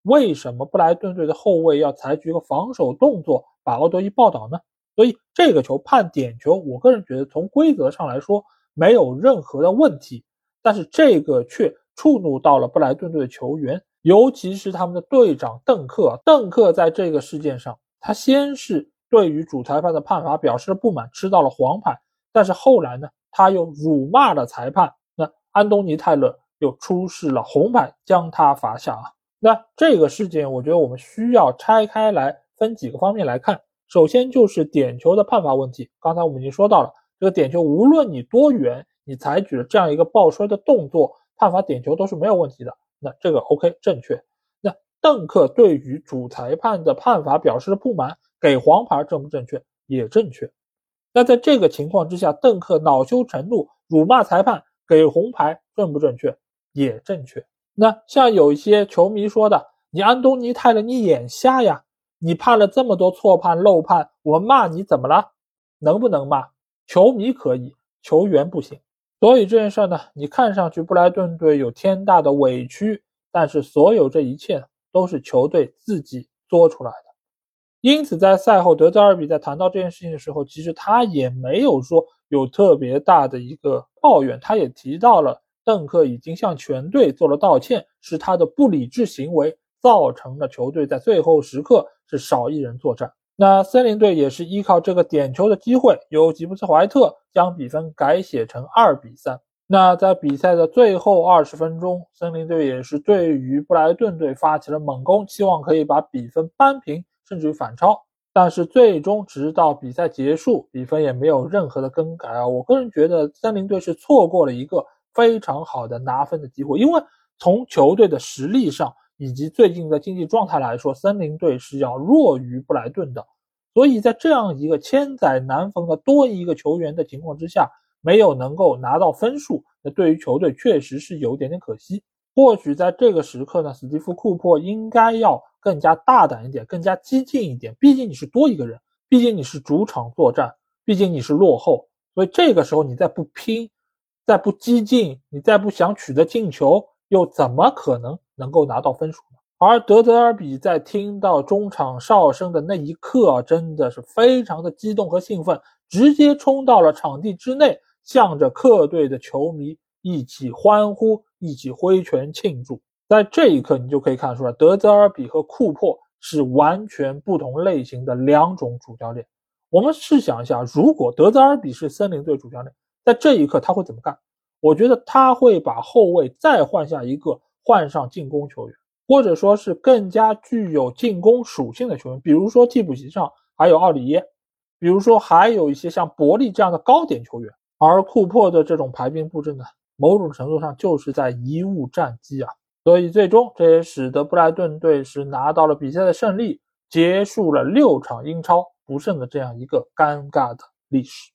为什么布莱顿队的后卫要采取一个防守动作把奥多伊抱倒呢？所以这个球判点球，我个人觉得从规则上来说没有任何的问题。但是这个却触怒到了布莱顿队的球员，尤其是他们的队长邓克。邓克在这个事件上，他先是对于主裁判的判罚表示了不满，吃到了黄牌。但是后来呢，他又辱骂了裁判。那安东尼泰勒又出示了红牌，将他罚下啊。那这个事件，我觉得我们需要拆开来分几个方面来看。首先就是点球的判罚问题。刚才我们已经说到了，这个点球无论你多远。你采取了这样一个抱摔的动作，判罚点球都是没有问题的。那这个 OK 正确。那邓克对于主裁判的判罚表示了不满，给黄牌正不正确？也正确。那在这个情况之下，邓克恼羞成怒，辱骂裁判，给红牌正不正确？也正确。那像有一些球迷说的，你安东尼泰勒，你眼瞎呀？你判了这么多错判漏判，我骂你怎么了？能不能骂？球迷可以，球员不行。所以这件事呢，你看上去布莱顿队有天大的委屈，但是所有这一切都是球队自己做出来的。因此，在赛后德泽尔比在谈到这件事情的时候，其实他也没有说有特别大的一个抱怨，他也提到了邓克已经向全队做了道歉，是他的不理智行为造成了球队在最后时刻是少一人作战。那森林队也是依靠这个点球的机会，由吉布斯怀特将比分改写成二比三。那在比赛的最后二十分钟，森林队也是对于布莱顿队发起了猛攻，希望可以把比分扳平，甚至于反超。但是最终直到比赛结束，比分也没有任何的更改啊。我个人觉得森林队是错过了一个非常好的拿分的机会，因为从球队的实力上以及最近的竞技状态来说，森林队是要弱于布莱顿的。所以在这样一个千载难逢的多一个球员的情况之下，没有能够拿到分数，那对于球队确实是有点点可惜。或许在这个时刻呢，史蒂夫·库珀应该要更加大胆一点，更加激进一点。毕竟你是多一个人，毕竟你是主场作战，毕竟你是落后，所以这个时候你再不拼，再不激进，你再不想取得进球，又怎么可能能够拿到分数呢？而德泽尔比在听到中场哨声的那一刻，真的是非常的激动和兴奋，直接冲到了场地之内，向着客队的球迷一起欢呼，一起挥拳庆祝。在这一刻，你就可以看出来，德泽尔比和库珀是完全不同类型的两种主教练。我们试想一下，如果德泽尔比是森林队主教练，在这一刻他会怎么干？我觉得他会把后卫再换下一个，换上进攻球员。或者说是更加具有进攻属性的球员，比如说替补席上还有奥里耶，比如说还有一些像伯利这样的高点球员。而库珀的这种排兵布阵呢，某种程度上就是在贻误战机啊。所以最终这也使得布莱顿队是拿到了比赛的胜利，结束了六场英超不胜的这样一个尴尬的历史。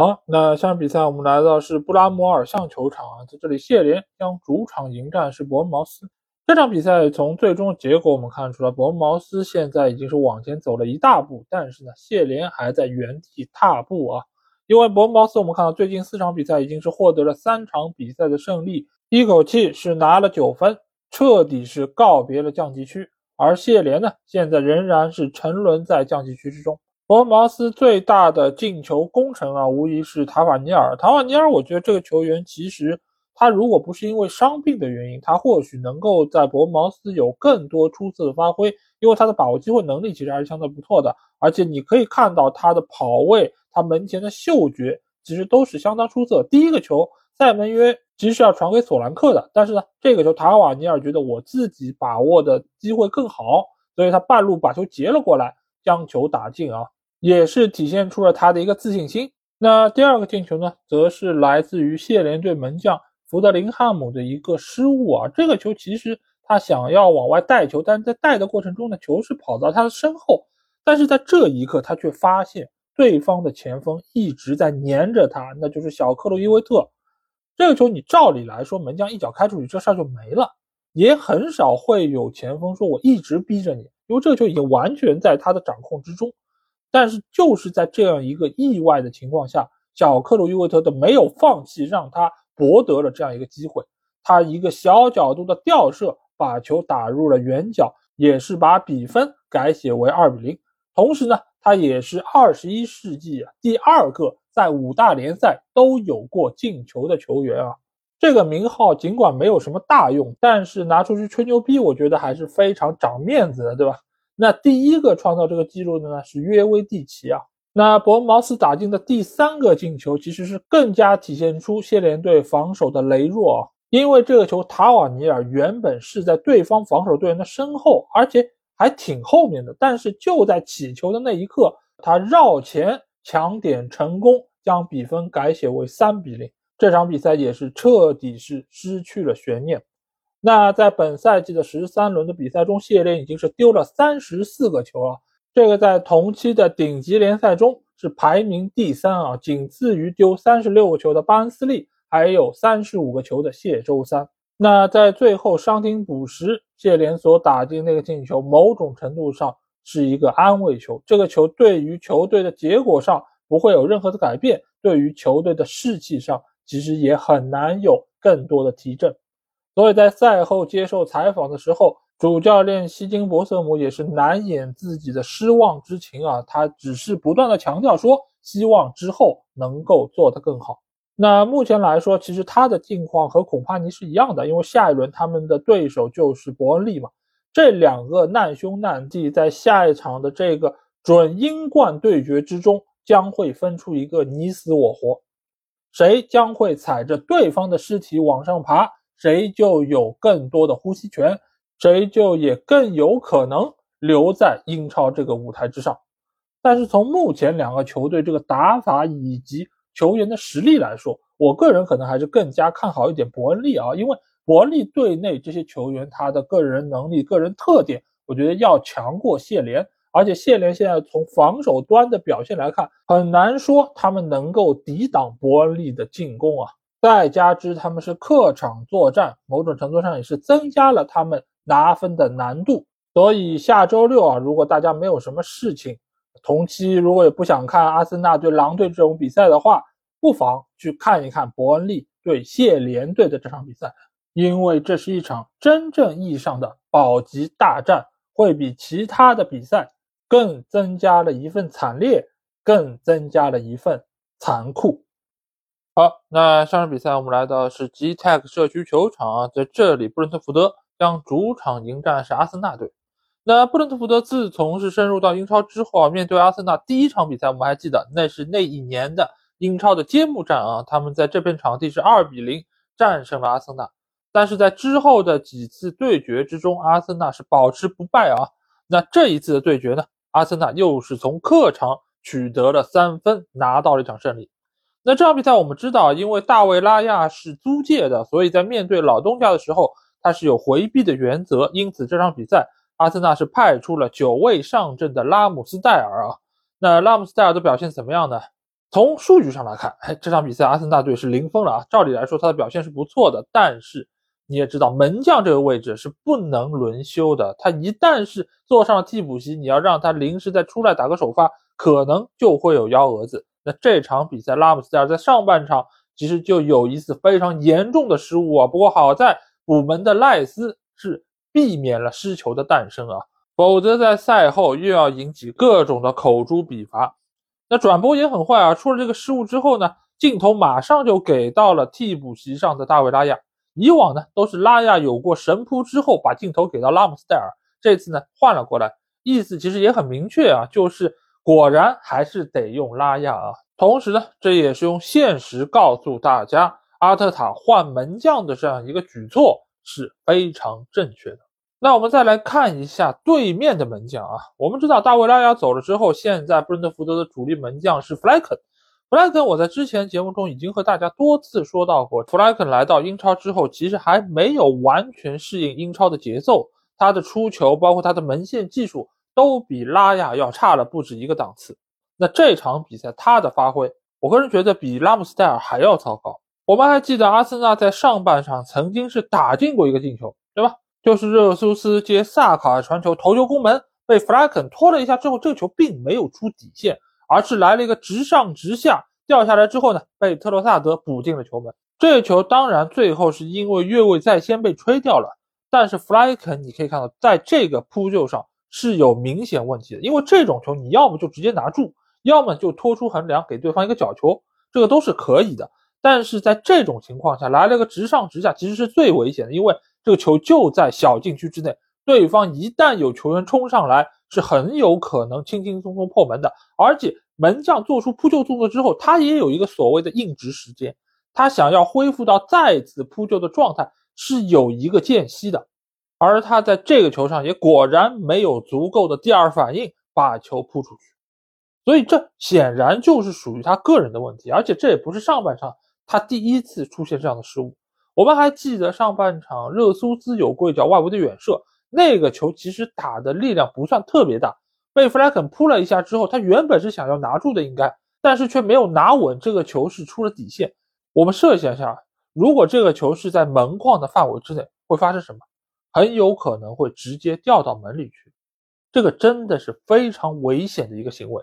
好，那下场比赛我们来到是布拉摩尔象球场啊，在这里谢联将主场迎战是伯恩茅斯。这场比赛从最终结果我们看出来，伯恩茅斯现在已经是往前走了一大步，但是呢，谢联还在原地踏步啊。因为伯恩茅斯我们看到最近四场比赛已经是获得了三场比赛的胜利，一口气是拿了九分，彻底是告别了降级区。而谢联呢，现在仍然是沉沦在降级区之中。伯恩茅斯最大的进球功臣啊，无疑是塔瓦尼尔。塔瓦尼尔，我觉得这个球员其实。他如果不是因为伤病的原因，他或许能够在伯恩茅斯有更多出色的发挥，因为他的把握机会能力其实还是相对不错的，而且你可以看到他的跑位，他门前的嗅觉其实都是相当出色。第一个球塞门约其实是要传给索兰克的，但是呢，这个球塔瓦尼尔觉得我自己把握的机会更好，所以他半路把球截了过来，将球打进啊，也是体现出了他的一个自信心。那第二个进球呢，则是来自于谢联队门将。福德林汉姆的一个失误啊，这个球其实他想要往外带球，但是在带的过程中呢，球是跑到他的身后，但是在这一刻他却发现对方的前锋一直在黏着他，那就是小克鲁伊维特。这个球你照理来说门将一脚开出去，这事儿就没了，也很少会有前锋说我一直逼着你，因为这个球已经完全在他的掌控之中。但是就是在这样一个意外的情况下，小克鲁伊维特都没有放弃，让他。博得了这样一个机会，他一个小角度的吊射，把球打入了远角，也是把比分改写为二比零。同时呢，他也是二十一世纪第二个在五大联赛都有过进球的球员啊。这个名号尽管没有什么大用，但是拿出去吹牛逼，我觉得还是非常长面子的，对吧？那第一个创造这个记录的呢，是约维蒂奇啊。那伯恩茅斯打进的第三个进球，其实是更加体现出谢联队防守的羸弱啊！因为这个球塔瓦尼尔原本是在对方防守队员的身后，而且还挺后面的，但是就在起球的那一刻，他绕前抢点成功，将比分改写为三比零。这场比赛也是彻底是失去了悬念。那在本赛季的十三轮的比赛中，谢联已经是丢了三十四个球了。这个在同期的顶级联赛中是排名第三啊，仅次于丢三十六个球的巴恩斯利，还有三十五个球的谢周三。那在最后伤停补时，谢联所打进那个进球，某种程度上是一个安慰球。这个球对于球队的结果上不会有任何的改变，对于球队的士气上其实也很难有更多的提振。所以在赛后接受采访的时候。主教练希金伯瑟姆也是难掩自己的失望之情啊，他只是不断的强调说，希望之后能够做得更好。那目前来说，其实他的境况和孔帕尼是一样的，因为下一轮他们的对手就是伯恩利嘛。这两个难兄难弟在下一场的这个准英冠对决之中，将会分出一个你死我活，谁将会踩着对方的尸体往上爬，谁就有更多的呼吸权。谁就也更有可能留在英超这个舞台之上。但是从目前两个球队这个打法以及球员的实力来说，我个人可能还是更加看好一点伯恩利啊，因为伯恩利队内这些球员他的个人能力、个人特点，我觉得要强过谢联。而且谢联现在从防守端的表现来看，很难说他们能够抵挡伯恩利的进攻啊。再加之他们是客场作战，某种程度上也是增加了他们拿分的难度。所以下周六啊，如果大家没有什么事情，同期如果也不想看阿森纳对狼队这种比赛的话，不妨去看一看伯恩利对谢联队的这场比赛，因为这是一场真正意义上的保级大战，会比其他的比赛。更增加了一份惨烈，更增加了一份残酷。好，那上场比赛我们来到是 G Tech 社区球场啊，在这里布伦特福德将主场迎战是阿森纳队。那布伦特福德自从是深入到英超之后啊，面对阿森纳第一场比赛，我们还记得那是那一年的英超的揭幕战啊，他们在这片场地是二比零战胜了阿森纳。但是在之后的几次对决之中，阿森纳是保持不败啊。那这一次的对决呢？阿森纳又是从客场取得了三分，拿到了一场胜利。那这场比赛我们知道，因为大卫拉亚是租借的，所以在面对老东家的时候，他是有回避的原则。因此这场比赛，阿森纳是派出了久未上阵的拉姆斯戴尔啊。那拉姆斯戴尔的表现怎么样呢？从数据上来看，哎，这场比赛阿森纳队是零封了啊。照理来说，他的表现是不错的，但是。你也知道，门将这个位置是不能轮休的。他一旦是坐上了替补席，你要让他临时再出来打个首发，可能就会有幺蛾子。那这场比赛，拉姆斯戴尔在上半场其实就有一次非常严重的失误啊。不过好在补门的赖斯是避免了失球的诞生啊，否则在赛后又要引起各种的口诛笔伐。那转播也很坏啊，出了这个失误之后呢，镜头马上就给到了替补席上的大卫拉亚。以往呢都是拉亚有过神扑之后把镜头给到拉姆斯戴尔，这次呢换了过来，意思其实也很明确啊，就是果然还是得用拉亚啊。同时呢，这也是用现实告诉大家，阿特塔换门将的这样一个举措是非常正确的。那我们再来看一下对面的门将啊，我们知道大卫拉亚走了之后，现在布伦特福德的主力门将是弗莱肯。弗莱肯，我在之前节目中已经和大家多次说到过，弗莱肯来到英超之后，其实还没有完全适应英超的节奏，他的出球，包括他的门线技术，都比拉亚要差了不止一个档次。那这场比赛他的发挥，我个人觉得比拉姆斯戴尔还要糟糕。我们还记得阿森纳在上半场曾经是打进过一个进球，对吧？就是热苏斯接萨卡传球，头球攻门，被弗莱肯拖了一下之后，这个球并没有出底线。而是来了一个直上直下，掉下来之后呢，被特罗萨德补进了球门。这球当然最后是因为越位在先被吹掉了，但是弗莱肯你可以看到，在这个扑救上是有明显问题的，因为这种球你要么就直接拿住，要么就拖出横梁给对方一个角球，这个都是可以的。但是在这种情况下来了个直上直下，其实是最危险的，因为这个球就在小禁区之内，对方一旦有球员冲上来。是很有可能轻轻松松破门的，而且门将做出扑救动作之后，他也有一个所谓的硬直时间，他想要恢复到再次扑救的状态是有一个间隙的，而他在这个球上也果然没有足够的第二反应把球扑出去，所以这显然就是属于他个人的问题，而且这也不是上半场他第一次出现这样的失误。我们还记得上半场热苏斯有过一脚外围的远射。那个球其实打的力量不算特别大，被弗莱肯扑了一下之后，他原本是想要拿住的，应该，但是却没有拿稳。这个球是出了底线。我们设想一下，如果这个球是在门框的范围之内，会发生什么？很有可能会直接掉到门里去。这个真的是非常危险的一个行为。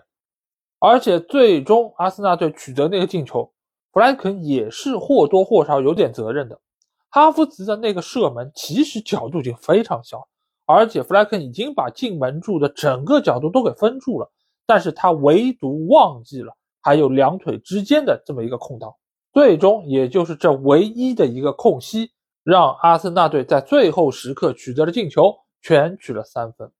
而且最终阿森纳队取得那个进球，弗莱肯也是或多或少有点责任的。哈弗茨的那个射门其实角度已经非常小。而且弗莱肯已经把进门柱的整个角度都给封住了，但是他唯独忘记了还有两腿之间的这么一个空档，最终也就是这唯一的一个空隙，让阿森纳队在最后时刻取得了进球，全取了三分。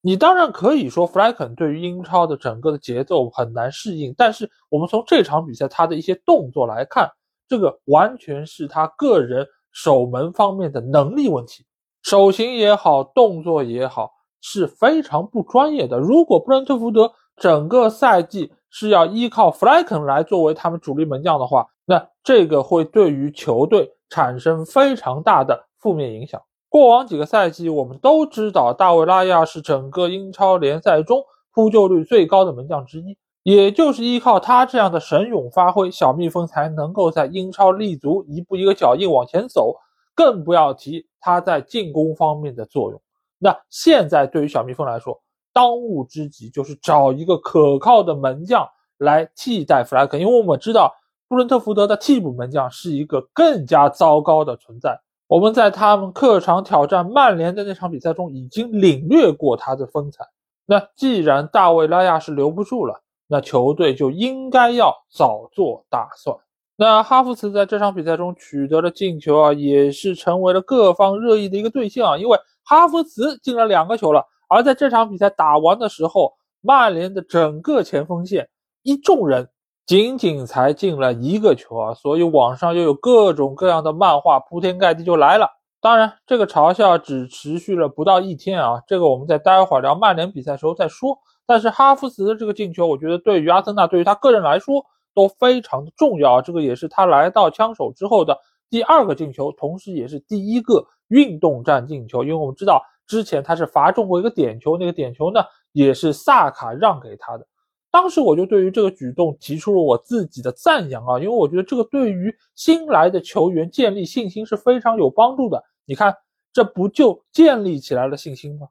你当然可以说弗莱肯对于英超的整个的节奏很难适应，但是我们从这场比赛他的一些动作来看，这个完全是他个人守门方面的能力问题。手型也好，动作也好，是非常不专业的。如果布伦特福德整个赛季是要依靠弗莱肯来作为他们主力门将的话，那这个会对于球队产生非常大的负面影响。过往几个赛季，我们都知道大卫拉亚是整个英超联赛中扑救率最高的门将之一，也就是依靠他这样的神勇发挥，小蜜蜂才能够在英超立足，一步一个脚印往前走。更不要提他在进攻方面的作用。那现在对于小蜜蜂来说，当务之急就是找一个可靠的门将来替代弗莱肯，因为我们知道布伦特福德的替补门将是一个更加糟糕的存在。我们在他们客场挑战曼联的那场比赛中已经领略过他的风采。那既然大卫拉亚是留不住了，那球队就应该要早做打算。那哈弗茨在这场比赛中取得了进球啊，也是成为了各方热议的一个对象啊。因为哈弗茨进了两个球了，而在这场比赛打完的时候，曼联的整个前锋线一众人。仅仅才进了一个球啊，所以网上又有各种各样的漫画铺天盖地就来了。当然，这个嘲笑只持续了不到一天啊，这个我们在待会儿聊曼联比赛时候再说。但是哈弗茨的这个进球，我觉得对于阿森纳，对于他个人来说都非常的重要啊。这个也是他来到枪手之后的第二个进球，同时也是第一个运动战进球。因为我们知道之前他是罚中过一个点球，那个点球呢也是萨卡让给他的。当时我就对于这个举动提出了我自己的赞扬啊，因为我觉得这个对于新来的球员建立信心是非常有帮助的。你看，这不就建立起来了信心吗？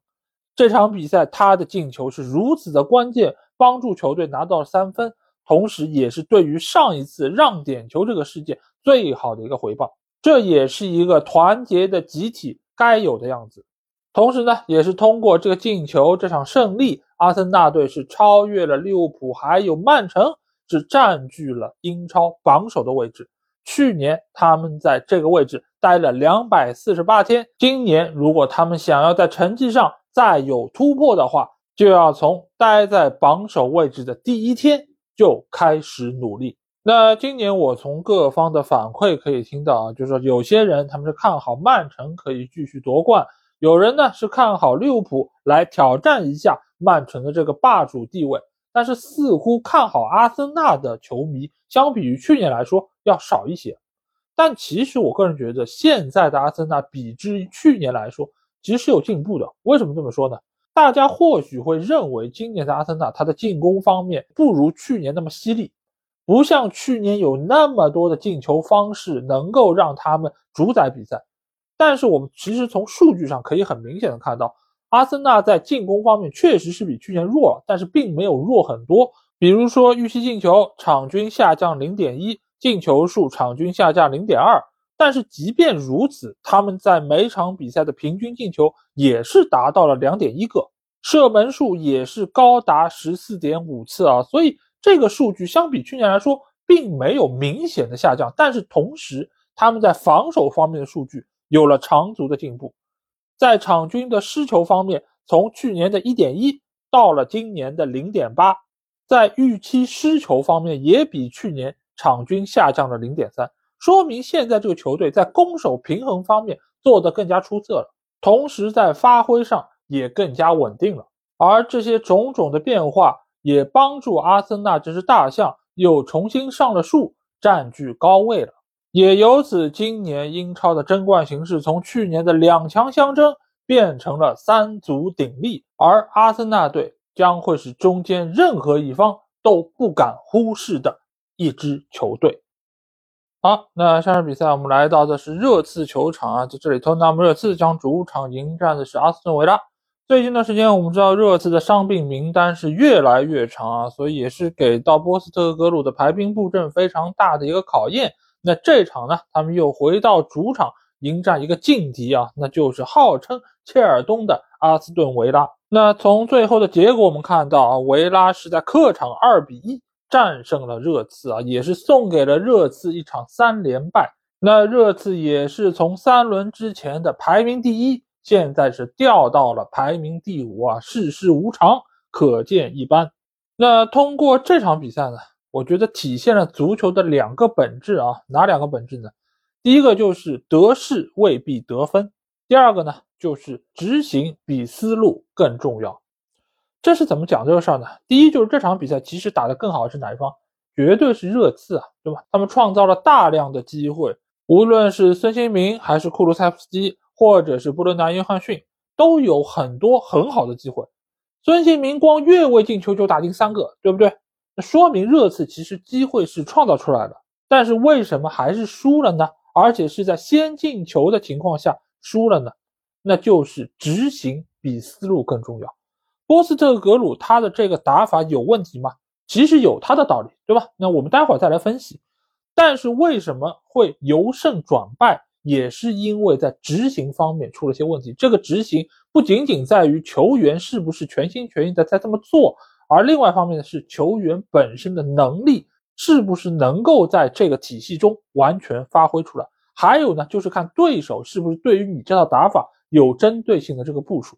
这场比赛他的进球是如此的关键，帮助球队拿到了三分，同时也是对于上一次让点球这个事件最好的一个回报。这也是一个团结的集体该有的样子。同时呢，也是通过这个进球，这场胜利。阿森纳队是超越了利物浦，还有曼城，是占据了英超榜首的位置。去年他们在这个位置待了两百四十八天，今年如果他们想要在成绩上再有突破的话，就要从待在榜首位置的第一天就开始努力。那今年我从各方的反馈可以听到啊，就是说有些人他们是看好曼城可以继续夺冠，有人呢是看好利物浦来挑战一下。曼城的这个霸主地位，但是似乎看好阿森纳的球迷，相比于去年来说要少一些。但其实我个人觉得，现在的阿森纳比之于去年来说，其实是有进步的。为什么这么说呢？大家或许会认为，今年的阿森纳他的进攻方面不如去年那么犀利，不像去年有那么多的进球方式能够让他们主宰比赛。但是我们其实从数据上可以很明显的看到。阿森纳在进攻方面确实是比去年弱了，但是并没有弱很多。比如说预期进球场均下降零点一，进球数场均下降零点二。但是即便如此，他们在每场比赛的平均进球也是达到了两点一个，射门数也是高达十四点五次啊。所以这个数据相比去年来说，并没有明显的下降。但是同时，他们在防守方面的数据有了长足的进步。在场均的失球方面，从去年的一点一到了今年的零点八，在预期失球方面也比去年场均下降了零点三，说明现在这个球队在攻守平衡方面做得更加出色了，同时在发挥上也更加稳定了。而这些种种的变化也帮助阿森纳这只大象又重新上了树，占据高位了。也由此，今年英超的争冠形势从去年的两强相争变成了三足鼎立，而阿森纳队将会是中间任何一方都不敢忽视的一支球队。好，那下场比赛我们来到的是热刺球场啊，在这里，托纳姆热刺将主场迎战的是阿斯顿维拉。最近段时间，我们知道热刺的伤病名单是越来越长啊，所以也是给到波斯特格鲁的排兵布阵非常大的一个考验。那这场呢，他们又回到主场迎战一个劲敌啊，那就是号称切尔东的阿斯顿维拉。那从最后的结果我们看到啊，维拉是在客场二比一战胜了热刺啊，也是送给了热刺一场三连败。那热刺也是从三轮之前的排名第一，现在是掉到了排名第五啊，世事无常，可见一斑。那通过这场比赛呢？我觉得体现了足球的两个本质啊，哪两个本质呢？第一个就是得势未必得分，第二个呢就是执行比思路更重要。这是怎么讲这个事儿呢？第一，就是这场比赛其实打得更好的是哪一方？绝对是热刺啊，对吧？他们创造了大量的机会，无论是孙兴民还是库卢塞夫斯基，或者是布伦纳约翰逊，都有很多很好的机会。孙兴民光越位进球就打进三个，对不对？那说明热刺其实机会是创造出来的，但是为什么还是输了呢？而且是在先进球的情况下输了呢？那就是执行比思路更重要。波斯特格鲁他的这个打法有问题吗？其实有他的道理，对吧？那我们待会儿再来分析。但是为什么会由胜转败，也是因为在执行方面出了些问题。这个执行不仅仅在于球员是不是全心全意的在这么做，而另外一方面呢是球员本身的能力是不是能够在这个体系中完全发挥出来。还有呢，就是看对手是不是对于你这套打法有针对性的这个部署。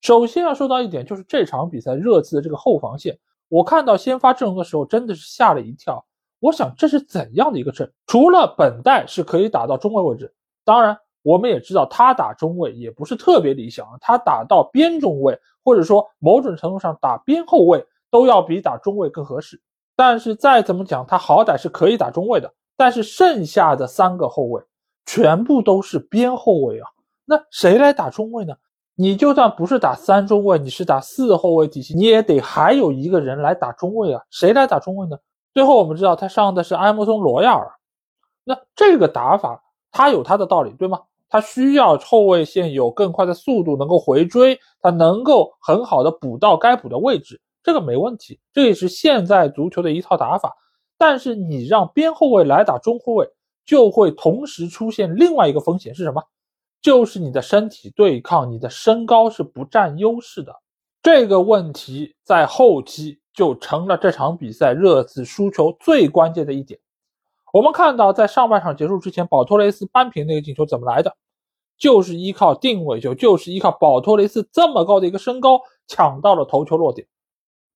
首先要说到一点，就是这场比赛热刺的这个后防线，我看到先发阵容的时候真的是吓了一跳。我想这是怎样的一个阵？除了本代是可以打到中卫位置，当然我们也知道他打中卫也不是特别理想，他打到边中卫或者说某种程度上打边后卫都要比打中卫更合适。但是再怎么讲，他好歹是可以打中卫的。但是剩下的三个后卫全部都是边后卫啊，那谁来打中卫呢？你就算不是打三中卫，你是打四后卫体系，你也得还有一个人来打中卫啊。谁来打中卫呢？最后我们知道他上的是埃默松·罗亚尔，那这个打法他有他的道理，对吗？他需要后卫线有更快的速度，能够回追，他能够很好的补到该补的位置，这个没问题，这也是现在足球的一套打法。但是你让边后卫来打中后卫，就会同时出现另外一个风险是什么？就是你的身体对抗，你的身高是不占优势的。这个问题在后期就成了这场比赛热刺输球最关键的一点。我们看到，在上半场结束之前，保托雷斯扳平那个进球怎么来的？就是依靠定位球，就是依靠保托雷斯这么高的一个身高抢到了头球落点。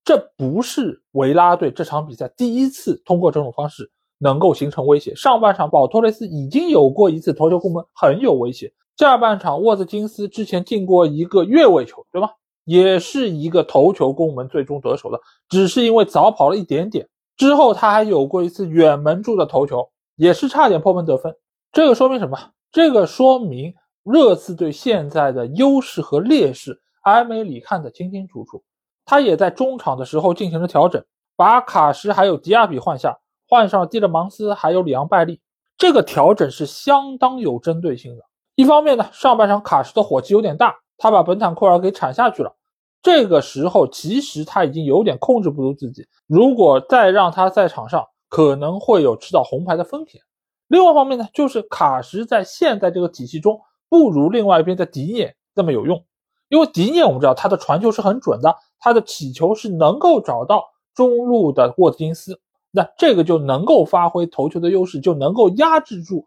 这不是维拉队这场比赛第一次通过这种方式能够形成威胁。上半场保托雷斯已经有过一次头球攻门，很有威胁。下半场，沃兹金斯之前进过一个越位球，对吧？也是一个头球攻门，最终得手的，只是因为早跑了一点点。之后他还有过一次远门柱的头球，也是差点破门得分。这个说明什么？这个说明热刺队现在的优势和劣势，埃梅里看得清清楚楚。他也在中场的时候进行了调整，把卡什还有迪亚比换下，换上蒂勒芒斯还有里昂拜利。这个调整是相当有针对性的。一方面呢，上半场卡什的火气有点大，他把本坦库尔给铲下去了。这个时候其实他已经有点控制不住自己，如果再让他在场上，可能会有吃到红牌的风险。另外一方面呢，就是卡什在现在这个体系中不如另外一边的迪涅那么有用，因为迪涅我们知道他的传球是很准的，他的起球是能够找到中路的沃特金斯，那这个就能够发挥头球的优势，就能够压制住。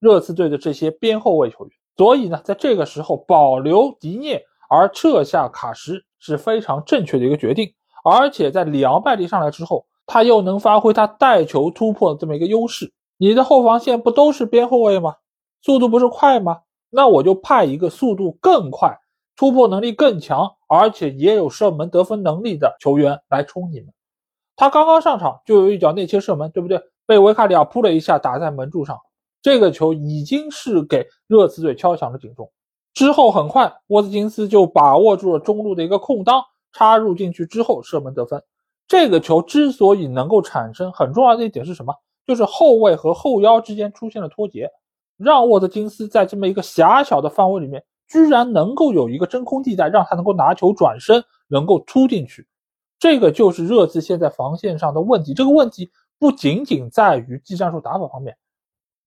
热刺队的这些边后卫球员，所以呢，在这个时候保留迪涅而撤下卡什是非常正确的一个决定。而且在里昂拜利上来之后，他又能发挥他带球突破的这么一个优势。你的后防线不都是边后卫吗？速度不是快吗？那我就派一个速度更快、突破能力更强，而且也有射门得分能力的球员来冲你们。他刚刚上场就有一脚内切射门，对不对？被维卡里奥扑了一下，打在门柱上。这个球已经是给热刺队敲响了警钟。之后很快，沃兹金斯就把握住了中路的一个空当，插入进去之后射门得分。这个球之所以能够产生，很重要的一点是什么？就是后卫和后腰之间出现了脱节，让沃兹金斯在这么一个狭小的范围里面，居然能够有一个真空地带，让他能够拿球转身，能够突进去。这个就是热刺现在防线上的问题。这个问题不仅仅在于技战术打法方面。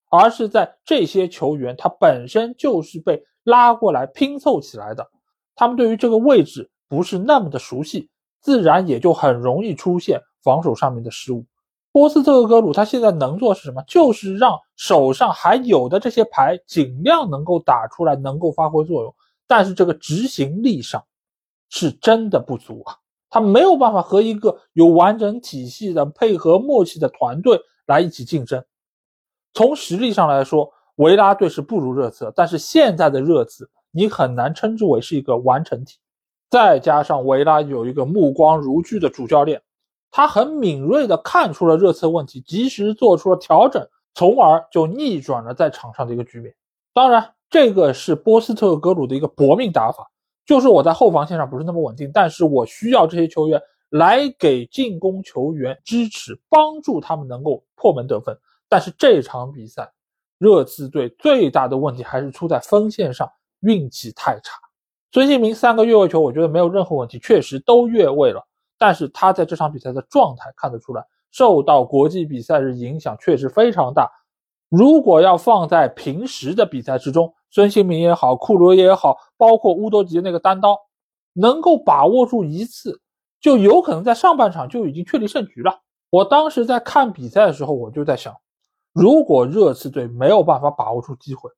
而是在这些球员，他本身就是被拉过来拼凑起来的，他们对于这个位置不是那么的熟悉，自然也就很容易出现防守上面的失误。波斯特格鲁他现在能做是什么？就是让手上还有的这些牌尽量能够打出来，能够发挥作用。但是这个执行力上是真的不足啊，他没有办法和一个有完整体系的配合默契的团队来一起竞争。从实力上来说，维拉队是不如热刺，但是现在的热刺你很难称之为是一个完成体。再加上维拉有一个目光如炬的主教练，他很敏锐地看出了热刺问题，及时做出了调整，从而就逆转了在场上的一个局面。当然，这个是波斯特格鲁的一个搏命打法，就是我在后防线上不是那么稳定，但是我需要这些球员来给进攻球员支持，帮助他们能够破门得分。但是这场比赛，热刺队最大的问题还是出在锋线上，运气太差。孙兴民三个越位球，我觉得没有任何问题，确实都越位了。但是他在这场比赛的状态看得出来，受到国际比赛日影响确实非常大。如果要放在平时的比赛之中，孙兴民也好，库罗也好，包括乌多吉那个单刀，能够把握住一次，就有可能在上半场就已经确立胜局了。我当时在看比赛的时候，我就在想，如果热刺队没有办法把握住机会，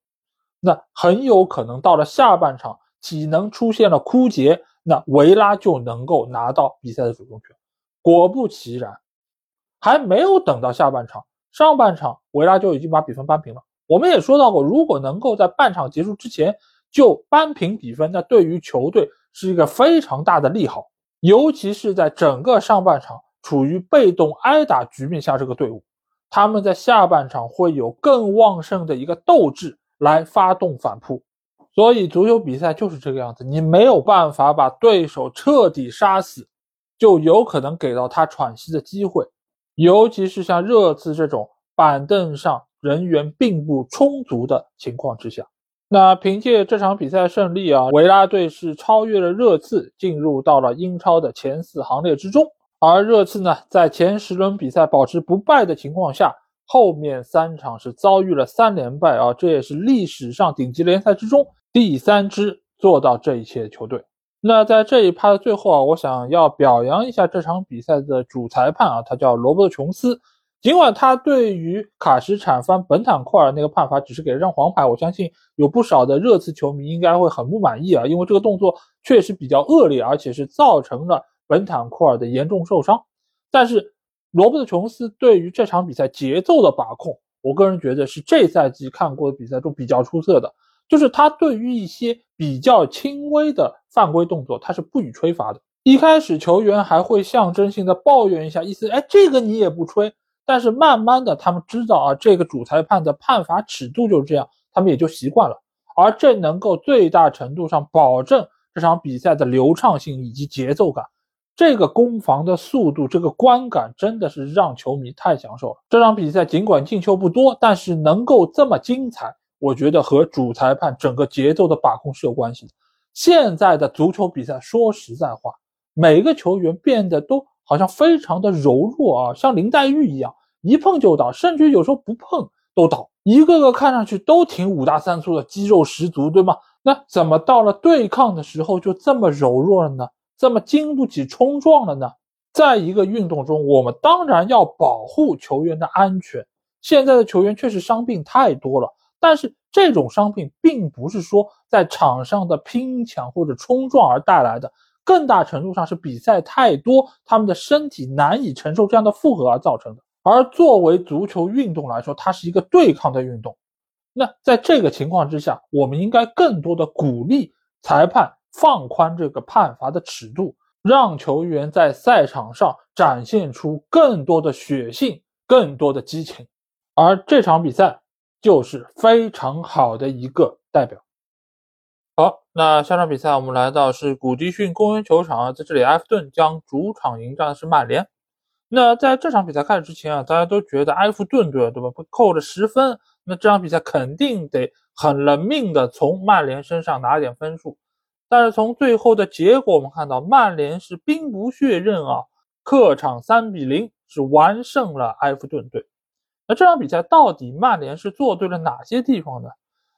那很有可能到了下半场体能出现了枯竭，那维拉就能够拿到比赛的主动权。果不其然，还没有等到下半场。上半场维拉就已经把比分扳平了。我们也说到过，如果能够在半场结束之前就扳平比分，那对于球队是一个非常大的利好。尤其是在整个上半场处于被动挨打局面下，这个队伍他们在下半场会有更旺盛的一个斗志来发动反扑。所以足球比赛就是这个样子，你没有办法把对手彻底杀死，就有可能给到他喘息的机会。尤其是像热刺这种板凳上人员并不充足的情况之下，那凭借这场比赛胜利啊，维拉队是超越了热刺，进入到了英超的前四行列之中。而热刺呢，在前十轮比赛保持不败的情况下，后面三场是遭遇了三连败啊，这也是历史上顶级联赛之中第三支做到这一切的球队。那在这一趴的最后啊，我想要表扬一下这场比赛的主裁判啊，他叫罗伯特·琼斯。尽管他对于卡什铲翻本坦库尔那个判罚只是给了张黄牌，我相信有不少的热刺球迷应该会很不满意啊，因为这个动作确实比较恶劣，而且是造成了本坦库尔的严重受伤。但是罗伯特·琼斯对于这场比赛节奏的把控，我个人觉得是这赛季看过的比赛中比较出色的。就是他对于一些比较轻微的犯规动作，他是不予吹罚的。一开始球员还会象征性的抱怨一下，意思哎，这个你也不吹。但是慢慢的，他们知道啊，这个主裁判的判罚尺度就是这样，他们也就习惯了。而这能够最大程度上保证这场比赛的流畅性以及节奏感。这个攻防的速度，这个观感真的是让球迷太享受了。这场比赛尽管进球不多，但是能够这么精彩。我觉得和主裁判整个节奏的把控是有关系的。现在的足球比赛，说实在话，每个球员变得都好像非常的柔弱啊，像林黛玉一样，一碰就倒，甚至有时候不碰都倒，一个个看上去都挺五大三粗的，肌肉十足，对吗？那怎么到了对抗的时候就这么柔弱了呢？这么经不起冲撞了呢？在一个运动中，我们当然要保护球员的安全。现在的球员确实伤病太多了。但是这种伤病并不是说在场上的拼抢或者冲撞而带来的，更大程度上是比赛太多，他们的身体难以承受这样的负荷而造成的。而作为足球运动来说，它是一个对抗的运动。那在这个情况之下，我们应该更多的鼓励裁判放宽这个判罚的尺度，让球员在赛场上展现出更多的血性、更多的激情。而这场比赛。就是非常好的一个代表。好，那下场比赛我们来到是古迪逊公园球场，在这里埃弗顿将主场迎战的是曼联。那在这场比赛开始之前啊，大家都觉得埃弗顿队对吧，扣着十分，那这场比赛肯定得很冷命的从曼联身上拿点分数。但是从最后的结果我们看到，曼联是兵不血刃啊，客场三比零是完胜了埃弗顿队。那这场比赛到底曼联是做对了哪些地方呢？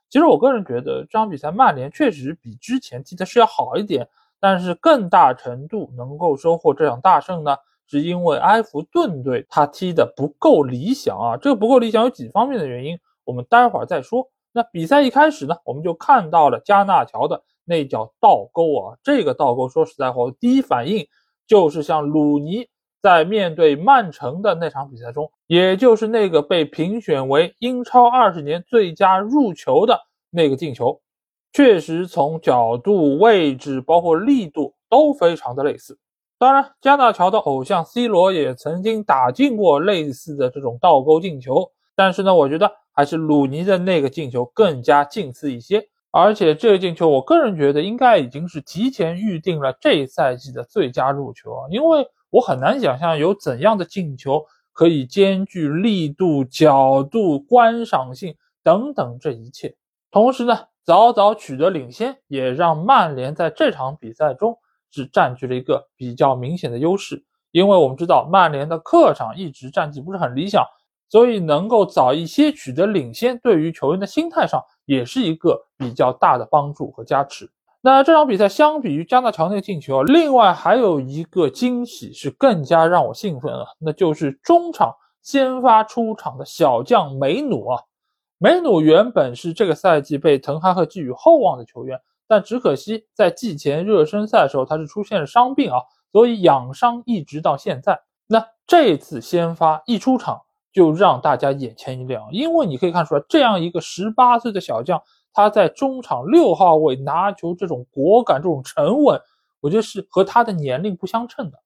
其实我个人觉得这场比赛曼联确实比之前踢的是要好一点，但是更大程度能够收获这场大胜呢，是因为埃弗顿队他踢的不够理想啊。这个不够理想有几方面的原因，我们待会儿再说。那比赛一开始呢，我们就看到了加纳乔的那脚倒钩啊，这个倒钩说实在话，我第一反应就是像鲁尼。在面对曼城的那场比赛中，也就是那个被评选为英超二十年最佳入球的那个进球，确实从角度、位置，包括力度都非常的类似。当然，加纳乔的偶像 C 罗也曾经打进过类似的这种倒钩进球，但是呢，我觉得还是鲁尼的那个进球更加近似一些。而且这个进球，我个人觉得应该已经是提前预定了这赛季的最佳入球啊，因为我很难想象有怎样的进球可以兼具力度、角度、观赏性等等这一切，同时呢，早早取得领先，也让曼联在这场比赛中。是占据了一个比较明显的优势，因为我们知道曼联的客场一直战绩不是很理想，所以能够早一些取得领先，对于球员的心态上也是一个比较大的帮助和加持。那这场比赛相比于加纳乔内进球，另外还有一个惊喜是更加让我兴奋啊，那就是中场先发出场的小将梅努啊。梅努原本是这个赛季被滕哈赫寄予厚望的球员。但只可惜，在季前热身赛的时候，他是出现了伤病啊，所以养伤一直到现在。那这次先发一出场，就让大家眼前一亮，因为你可以看出来，这样一个十八岁的小将，他在中场六号位拿球这种果敢、这种沉稳，我觉得是和他的年龄不相称的。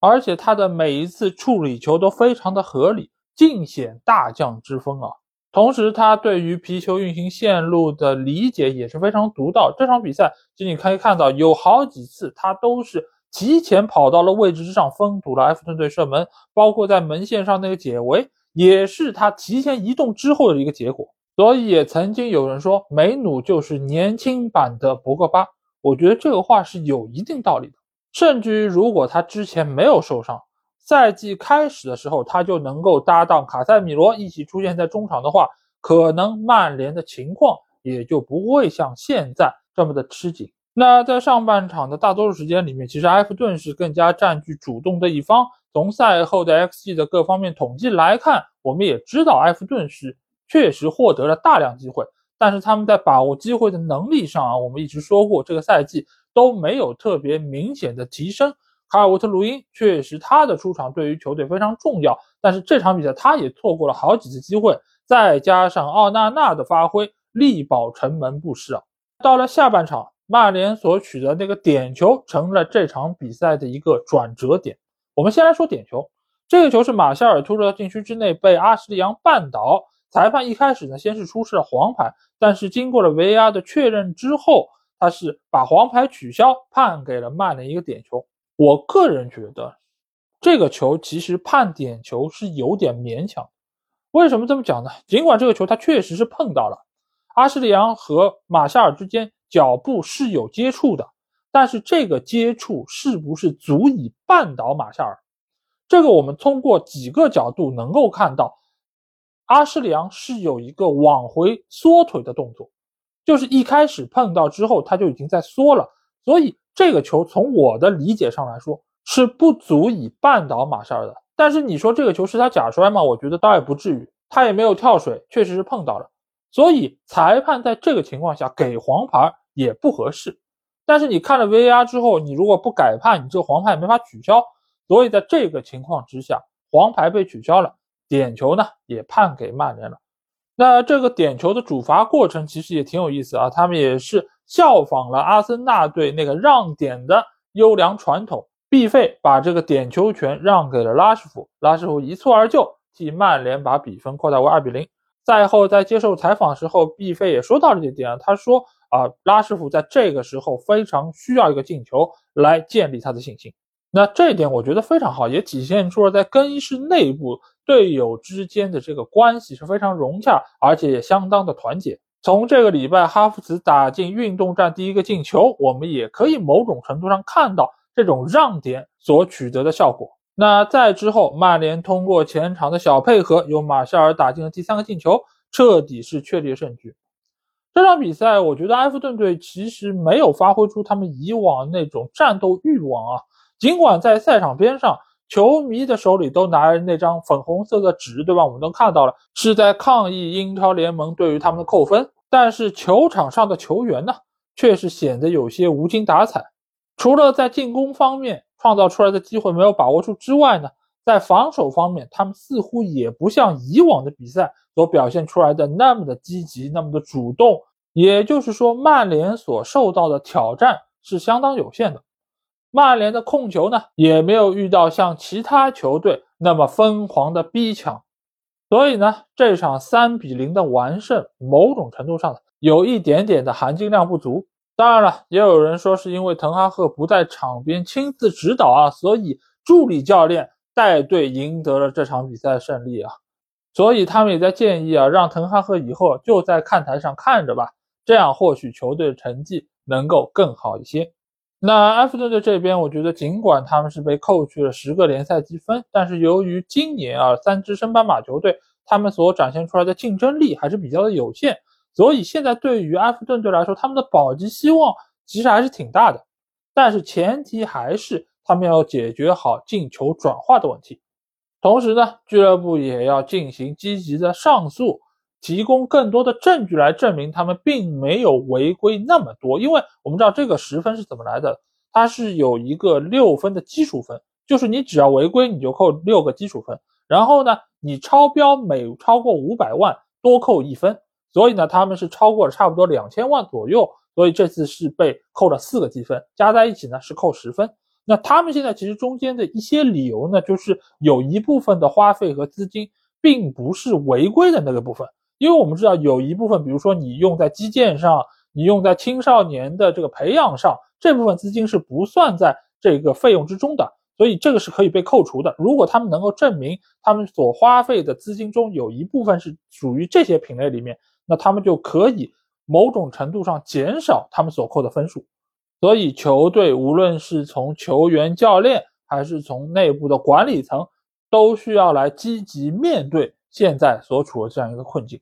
而且他的每一次处理球都非常的合理，尽显大将之风啊。同时，他对于皮球运行线路的理解也是非常独到。这场比赛，其实你可以看到，有好几次他都是提前跑到了位置之上，封堵了埃弗顿队射门。包括在门线上那个解围，也是他提前移动之后的一个结果。所以，也曾经有人说，梅努就是年轻版的博格巴。我觉得这个话是有一定道理的。甚至于，如果他之前没有受伤，赛季开始的时候，他就能够搭档卡塞米罗一起出现在中场的话，可能曼联的情况也就不会像现在这么的吃紧。那在上半场的大多数时间里面，其实埃弗顿是更加占据主动的一方。从赛后的 XG 的各方面统计来看，我们也知道埃弗顿是确实获得了大量机会，但是他们在把握机会的能力上啊，我们一直说过，这个赛季都没有特别明显的提升。卡尔沃特·鲁因确实，他的出场对于球队非常重要，但是这场比赛他也错过了好几次机会，再加上奥纳纳的发挥力保城门不失啊。到了下半场，曼联所取得那个点球成了这场比赛的一个转折点。我们先来说点球，这个球是马夏尔突入到禁区之内被阿什利杨绊倒，裁判一开始呢先是出示了黄牌，但是经过了 VAR 的确认之后，他是把黄牌取消，判给了曼联一个点球。我个人觉得，这个球其实判点球是有点勉强。为什么这么讲呢？尽管这个球他确实是碰到了阿什利杨和马夏尔之间脚步是有接触的，但是这个接触是不是足以绊倒马夏尔？这个我们通过几个角度能够看到，阿什利杨是有一个往回缩腿的动作，就是一开始碰到之后他就已经在缩了，所以。这个球从我的理解上来说是不足以绊倒马夏尔的，但是你说这个球是他假摔吗？我觉得倒也不至于，他也没有跳水，确实是碰到了，所以裁判在这个情况下给黄牌也不合适。但是你看了 VAR 之后，你如果不改判，你这个黄牌没法取消，所以在这个情况之下，黄牌被取消了，点球呢也判给曼联了。那这个点球的主罚过程其实也挺有意思啊，他们也是。效仿了阿森纳队那个让点的优良传统，毕费把这个点球权让给了拉什福，拉什福一蹴而就，替曼联把比分扩大为二比零。赛后在接受采访时候，毕费也说到了这点，他说啊，拉什福在这个时候非常需要一个进球来建立他的信心。那这一点我觉得非常好，也体现出了在更衣室内部队友之间的这个关系是非常融洽，而且也相当的团结。从这个礼拜哈弗茨打进运动战第一个进球，我们也可以某种程度上看到这种让点所取得的效果。那在之后，曼联通过前场的小配合，由马夏尔打进了第三个进球，彻底是确立胜局。这场比赛，我觉得埃弗顿队其实没有发挥出他们以往那种战斗欲望啊。尽管在赛场边上，球迷的手里都拿着那张粉红色的纸，对吧？我们都看到了，是在抗议英超联盟对于他们的扣分。但是球场上的球员呢，却是显得有些无精打采。除了在进攻方面创造出来的机会没有把握住之外呢，在防守方面，他们似乎也不像以往的比赛所表现出来的那么的积极，那么的主动，也就是说，曼联所受到的挑战是相当有限的。曼联的控球呢，也没有遇到像其他球队那么疯狂的逼抢，所以呢，这场三比零的完胜，某种程度上有一点点的含金量不足。当然了，也有人说是因为滕哈赫不在场边亲自指导啊，所以助理教练带队赢得了这场比赛胜利啊。所以他们也在建议啊，让滕哈赫以后就在看台上看着吧，这样或许球队的成绩能够更好一些。那埃弗顿队这边，我觉得尽管他们是被扣去了十个联赛积分，但是由于今年啊三支升班马球队他们所展现出来的竞争力还是比较的有限，所以现在对于埃弗顿队来说，他们的保级希望其实还是挺大的。但是前提还是他们要解决好进球转化的问题，同时呢，俱乐部也要进行积极的上诉。提供更多的证据来证明他们并没有违规那么多，因为我们知道这个十分是怎么来的，它是有一个六分的基础分，就是你只要违规你就扣六个基础分，然后呢你超标每超过五百万多扣一分，所以呢他们是超过了差不多两千万左右，所以这次是被扣了四个积分，加在一起呢是扣十分。那他们现在其实中间的一些理由呢，就是有一部分的花费和资金并不是违规的那个部分。因为我们知道有一部分，比如说你用在基建上，你用在青少年的这个培养上，这部分资金是不算在这个费用之中的，所以这个是可以被扣除的。如果他们能够证明他们所花费的资金中有一部分是属于这些品类里面，那他们就可以某种程度上减少他们所扣的分数。所以球队无论是从球员、教练，还是从内部的管理层，都需要来积极面对现在所处的这样一个困境。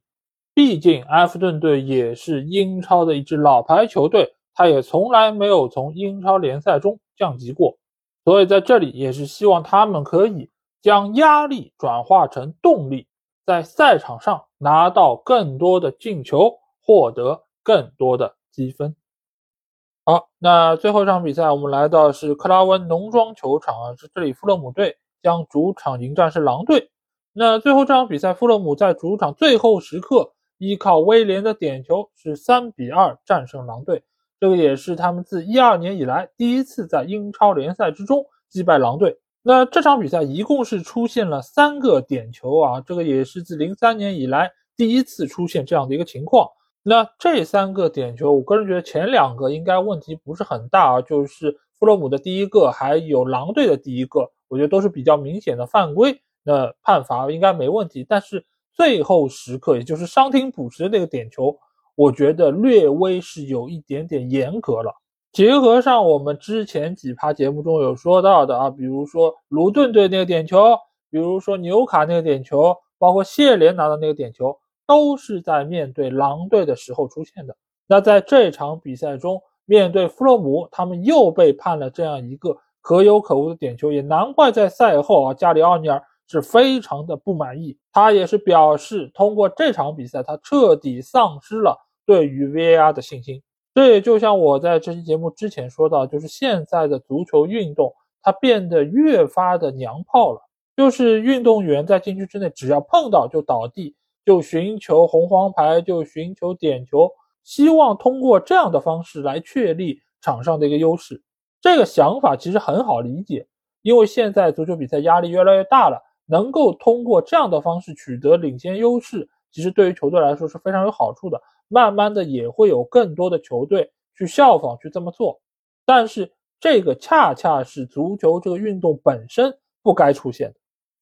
毕竟，埃弗顿队也是英超的一支老牌球队，他也从来没有从英超联赛中降级过，所以在这里也是希望他们可以将压力转化成动力，在赛场上拿到更多的进球，获得更多的积分。好，那最后一场比赛，我们来到是克拉温农庄球场啊，是这里富勒姆队将主场迎战是狼队。那最后这场比赛，富勒姆在主场最后时刻。依靠威廉的点球是三比二战胜狼队，这个也是他们自一二年以来第一次在英超联赛之中击败狼队。那这场比赛一共是出现了三个点球啊，这个也是自零三年以来第一次出现这样的一个情况。那这三个点球，我个人觉得前两个应该问题不是很大啊，就是弗洛姆的第一个，还有狼队的第一个，我觉得都是比较明显的犯规，那判罚应该没问题。但是最后时刻，也就是伤停补时的那个点球，我觉得略微是有一点点严格了。结合上我们之前几趴节目中有说到的啊，比如说卢顿队那个点球，比如说纽卡那个点球，包括谢联拿的那个点球，都是在面对狼队的时候出现的。那在这场比赛中，面对弗洛姆，他们又被判了这样一个可有可无的点球，也难怪在赛后啊，加里奥尼尔。是非常的不满意，他也是表示，通过这场比赛，他彻底丧失了对于 VAR 的信心。这也就像我在这期节目之前说到，就是现在的足球运动，它变得越发的娘炮了。就是运动员在禁区之内，只要碰到就倒地，就寻求红黄牌，就寻求点球，希望通过这样的方式来确立场上的一个优势。这个想法其实很好理解，因为现在足球比赛压力越来越大了。能够通过这样的方式取得领先优势，其实对于球队来说是非常有好处的。慢慢的也会有更多的球队去效仿去这么做，但是这个恰恰是足球这个运动本身不该出现的。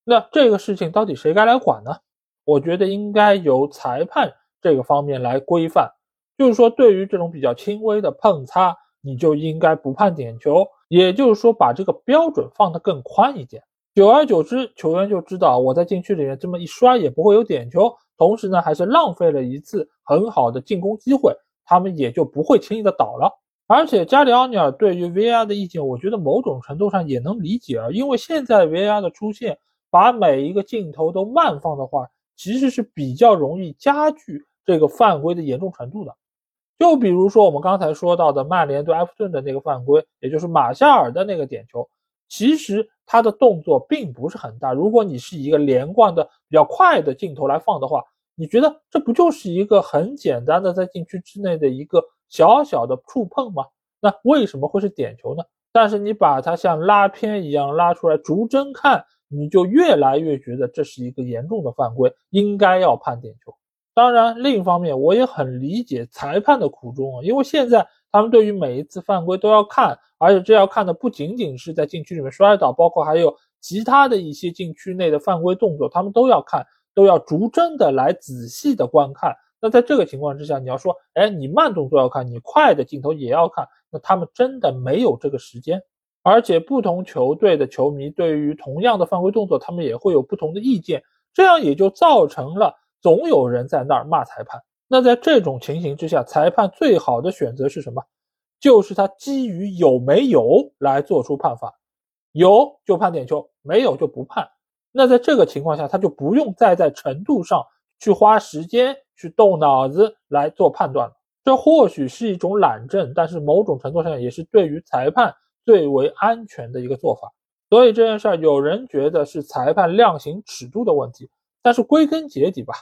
那这个事情到底谁该来管呢？我觉得应该由裁判这个方面来规范，就是说对于这种比较轻微的碰擦，你就应该不判点球，也就是说把这个标准放得更宽一点。久而久之，球员就知道我在禁区里面这么一摔也不会有点球，同时呢还是浪费了一次很好的进攻机会，他们也就不会轻易的倒了。而且加里奥尼尔对于 VR 的意见，我觉得某种程度上也能理解啊，因为现在 VR 的出现，把每一个镜头都慢放的话，其实是比较容易加剧这个犯规的严重程度的。就比如说我们刚才说到的曼联对埃弗顿的那个犯规，也就是马夏尔的那个点球。其实他的动作并不是很大，如果你是一个连贯的比较快的镜头来放的话，你觉得这不就是一个很简单的在禁区之内的一个小小的触碰吗？那为什么会是点球呢？但是你把它像拉片一样拉出来逐帧看，你就越来越觉得这是一个严重的犯规，应该要判点球。当然，另一方面我也很理解裁判的苦衷啊，因为现在他们对于每一次犯规都要看，而且这要看的不仅仅是在禁区里面摔倒，包括还有其他的一些禁区内的犯规动作，他们都要看。都要逐帧的来仔细的观看。那在这个情况之下，你要说，哎，你慢动作要看，你快的镜头也要看，那他们真的没有这个时间。而且不同球队的球迷对于同样的犯规动作，他们也会有不同的意见，这样也就造成了总有人在那儿骂裁判。那在这种情形之下，裁判最好的选择是什么？就是他基于有没有来做出判罚，有就判点球，没有就不判。那在这个情况下，他就不用再在程度上去花时间去动脑子来做判断了。这或许是一种懒政，但是某种程度上也是对于裁判最为安全的一个做法。所以这件事儿，有人觉得是裁判量刑尺度的问题，但是归根结底吧，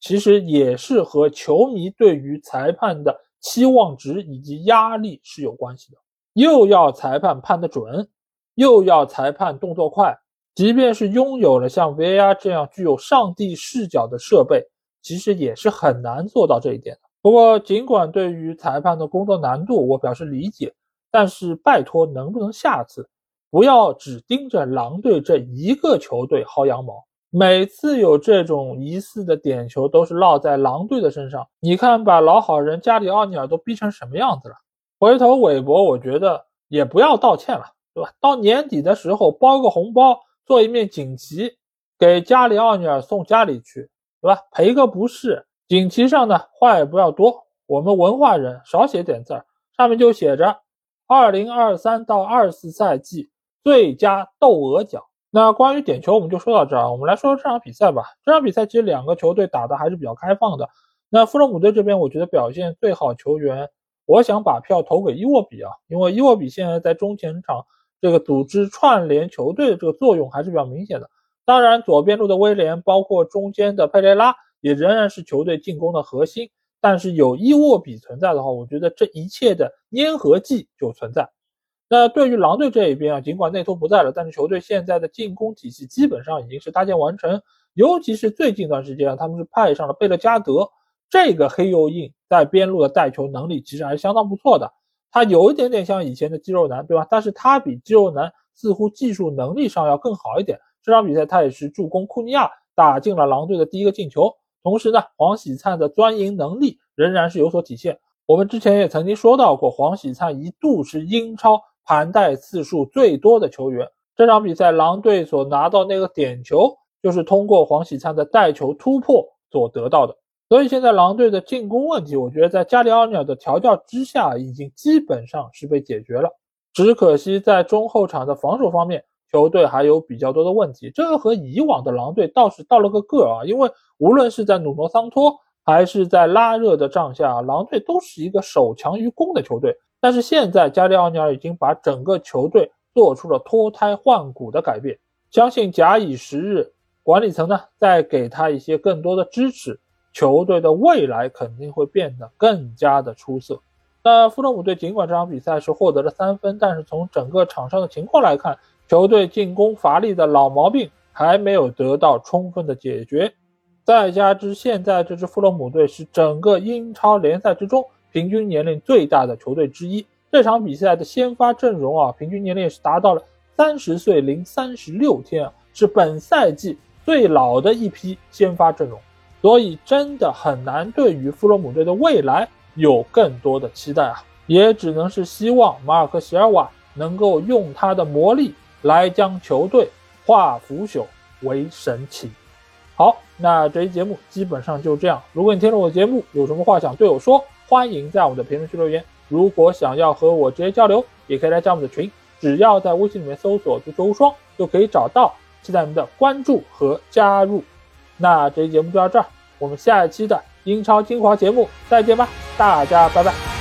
其实也是和球迷对于裁判的期望值以及压力是有关系的。又要裁判判得准，又要裁判动作快。即便是拥有了像 VR 这样具有上帝视角的设备，其实也是很难做到这一点的。不过，尽管对于裁判的工作难度我表示理解，但是拜托，能不能下次不要只盯着狼队这一个球队薅羊毛？每次有这种疑似的点球，都是落在狼队的身上。你看，把老好人加里奥尼尔都逼成什么样子了？回头韦伯，我觉得也不要道歉了，对吧？到年底的时候包个红包。做一面锦旗，给加里奥尼尔送家里去，对吧？赔个不是。锦旗上呢，话也不要多，我们文化人少写点字儿，上面就写着“二零二三到二四赛季最佳窦娥奖”。那关于点球，我们就说到这儿。我们来说说这场比赛吧。这场比赛其实两个球队打的还是比较开放的。那富勒姆队这边，我觉得表现最好球员，我想把票投给伊沃比啊，因为伊沃比现在在中前场。这个组织串联球队的这个作用还是比较明显的。当然，左边路的威廉，包括中间的佩雷拉，也仍然是球队进攻的核心。但是有伊沃比存在的话，我觉得这一切的粘合剂就存在。那对于狼队这一边啊，尽管内托不在了，但是球队现在的进攻体系基本上已经是搭建完成。尤其是最近一段时间啊，他们是派上了贝勒加德这个黑又硬，在边路的带球能力其实还是相当不错的。他有一点点像以前的肌肉男，对吧？但是他比肌肉男似乎技术能力上要更好一点。这场比赛他也是助攻库尼亚打进了狼队的第一个进球。同时呢，黄喜灿的钻营能力仍然是有所体现。我们之前也曾经说到过，黄喜灿一度是英超盘带次数最多的球员。这场比赛狼队所拿到那个点球，就是通过黄喜灿的带球突破所得到的。所以现在狼队的进攻问题，我觉得在加里奥尼尔的调教之下，已经基本上是被解决了。只可惜在中后场的防守方面，球队还有比较多的问题。这个和以往的狼队倒是到了个个啊，因为无论是在努诺桑托还是在拉热的帐下，狼队都是一个守强于攻的球队。但是现在加里奥尼尔已经把整个球队做出了脱胎换骨的改变，相信假以时日，管理层呢再给他一些更多的支持。球队的未来肯定会变得更加的出色。那富勒姆队尽管这场比赛是获得了三分，但是从整个场上的情况来看，球队进攻乏力的老毛病还没有得到充分的解决。再加之现在这支富勒姆队是整个英超联赛之中平均年龄最大的球队之一，这场比赛的先发阵容啊，平均年龄是达到了三十岁零三十六天啊，是本赛季最老的一批先发阵容。所以真的很难对于弗洛姆队的未来有更多的期待啊，也只能是希望马尔科席尔瓦能够用他的魔力来将球队化腐朽为神奇。好，那这期节目基本上就这样。如果你听了我的节目有什么话想对我说，欢迎在我们的评论区留言。如果想要和我直接交流，也可以来加我们的群，只要在微信里面搜索“足球无双”就可以找到。期待您的关注和加入。那这期节目就到这儿。我们下一期的英超精华节目再见吧，大家拜拜。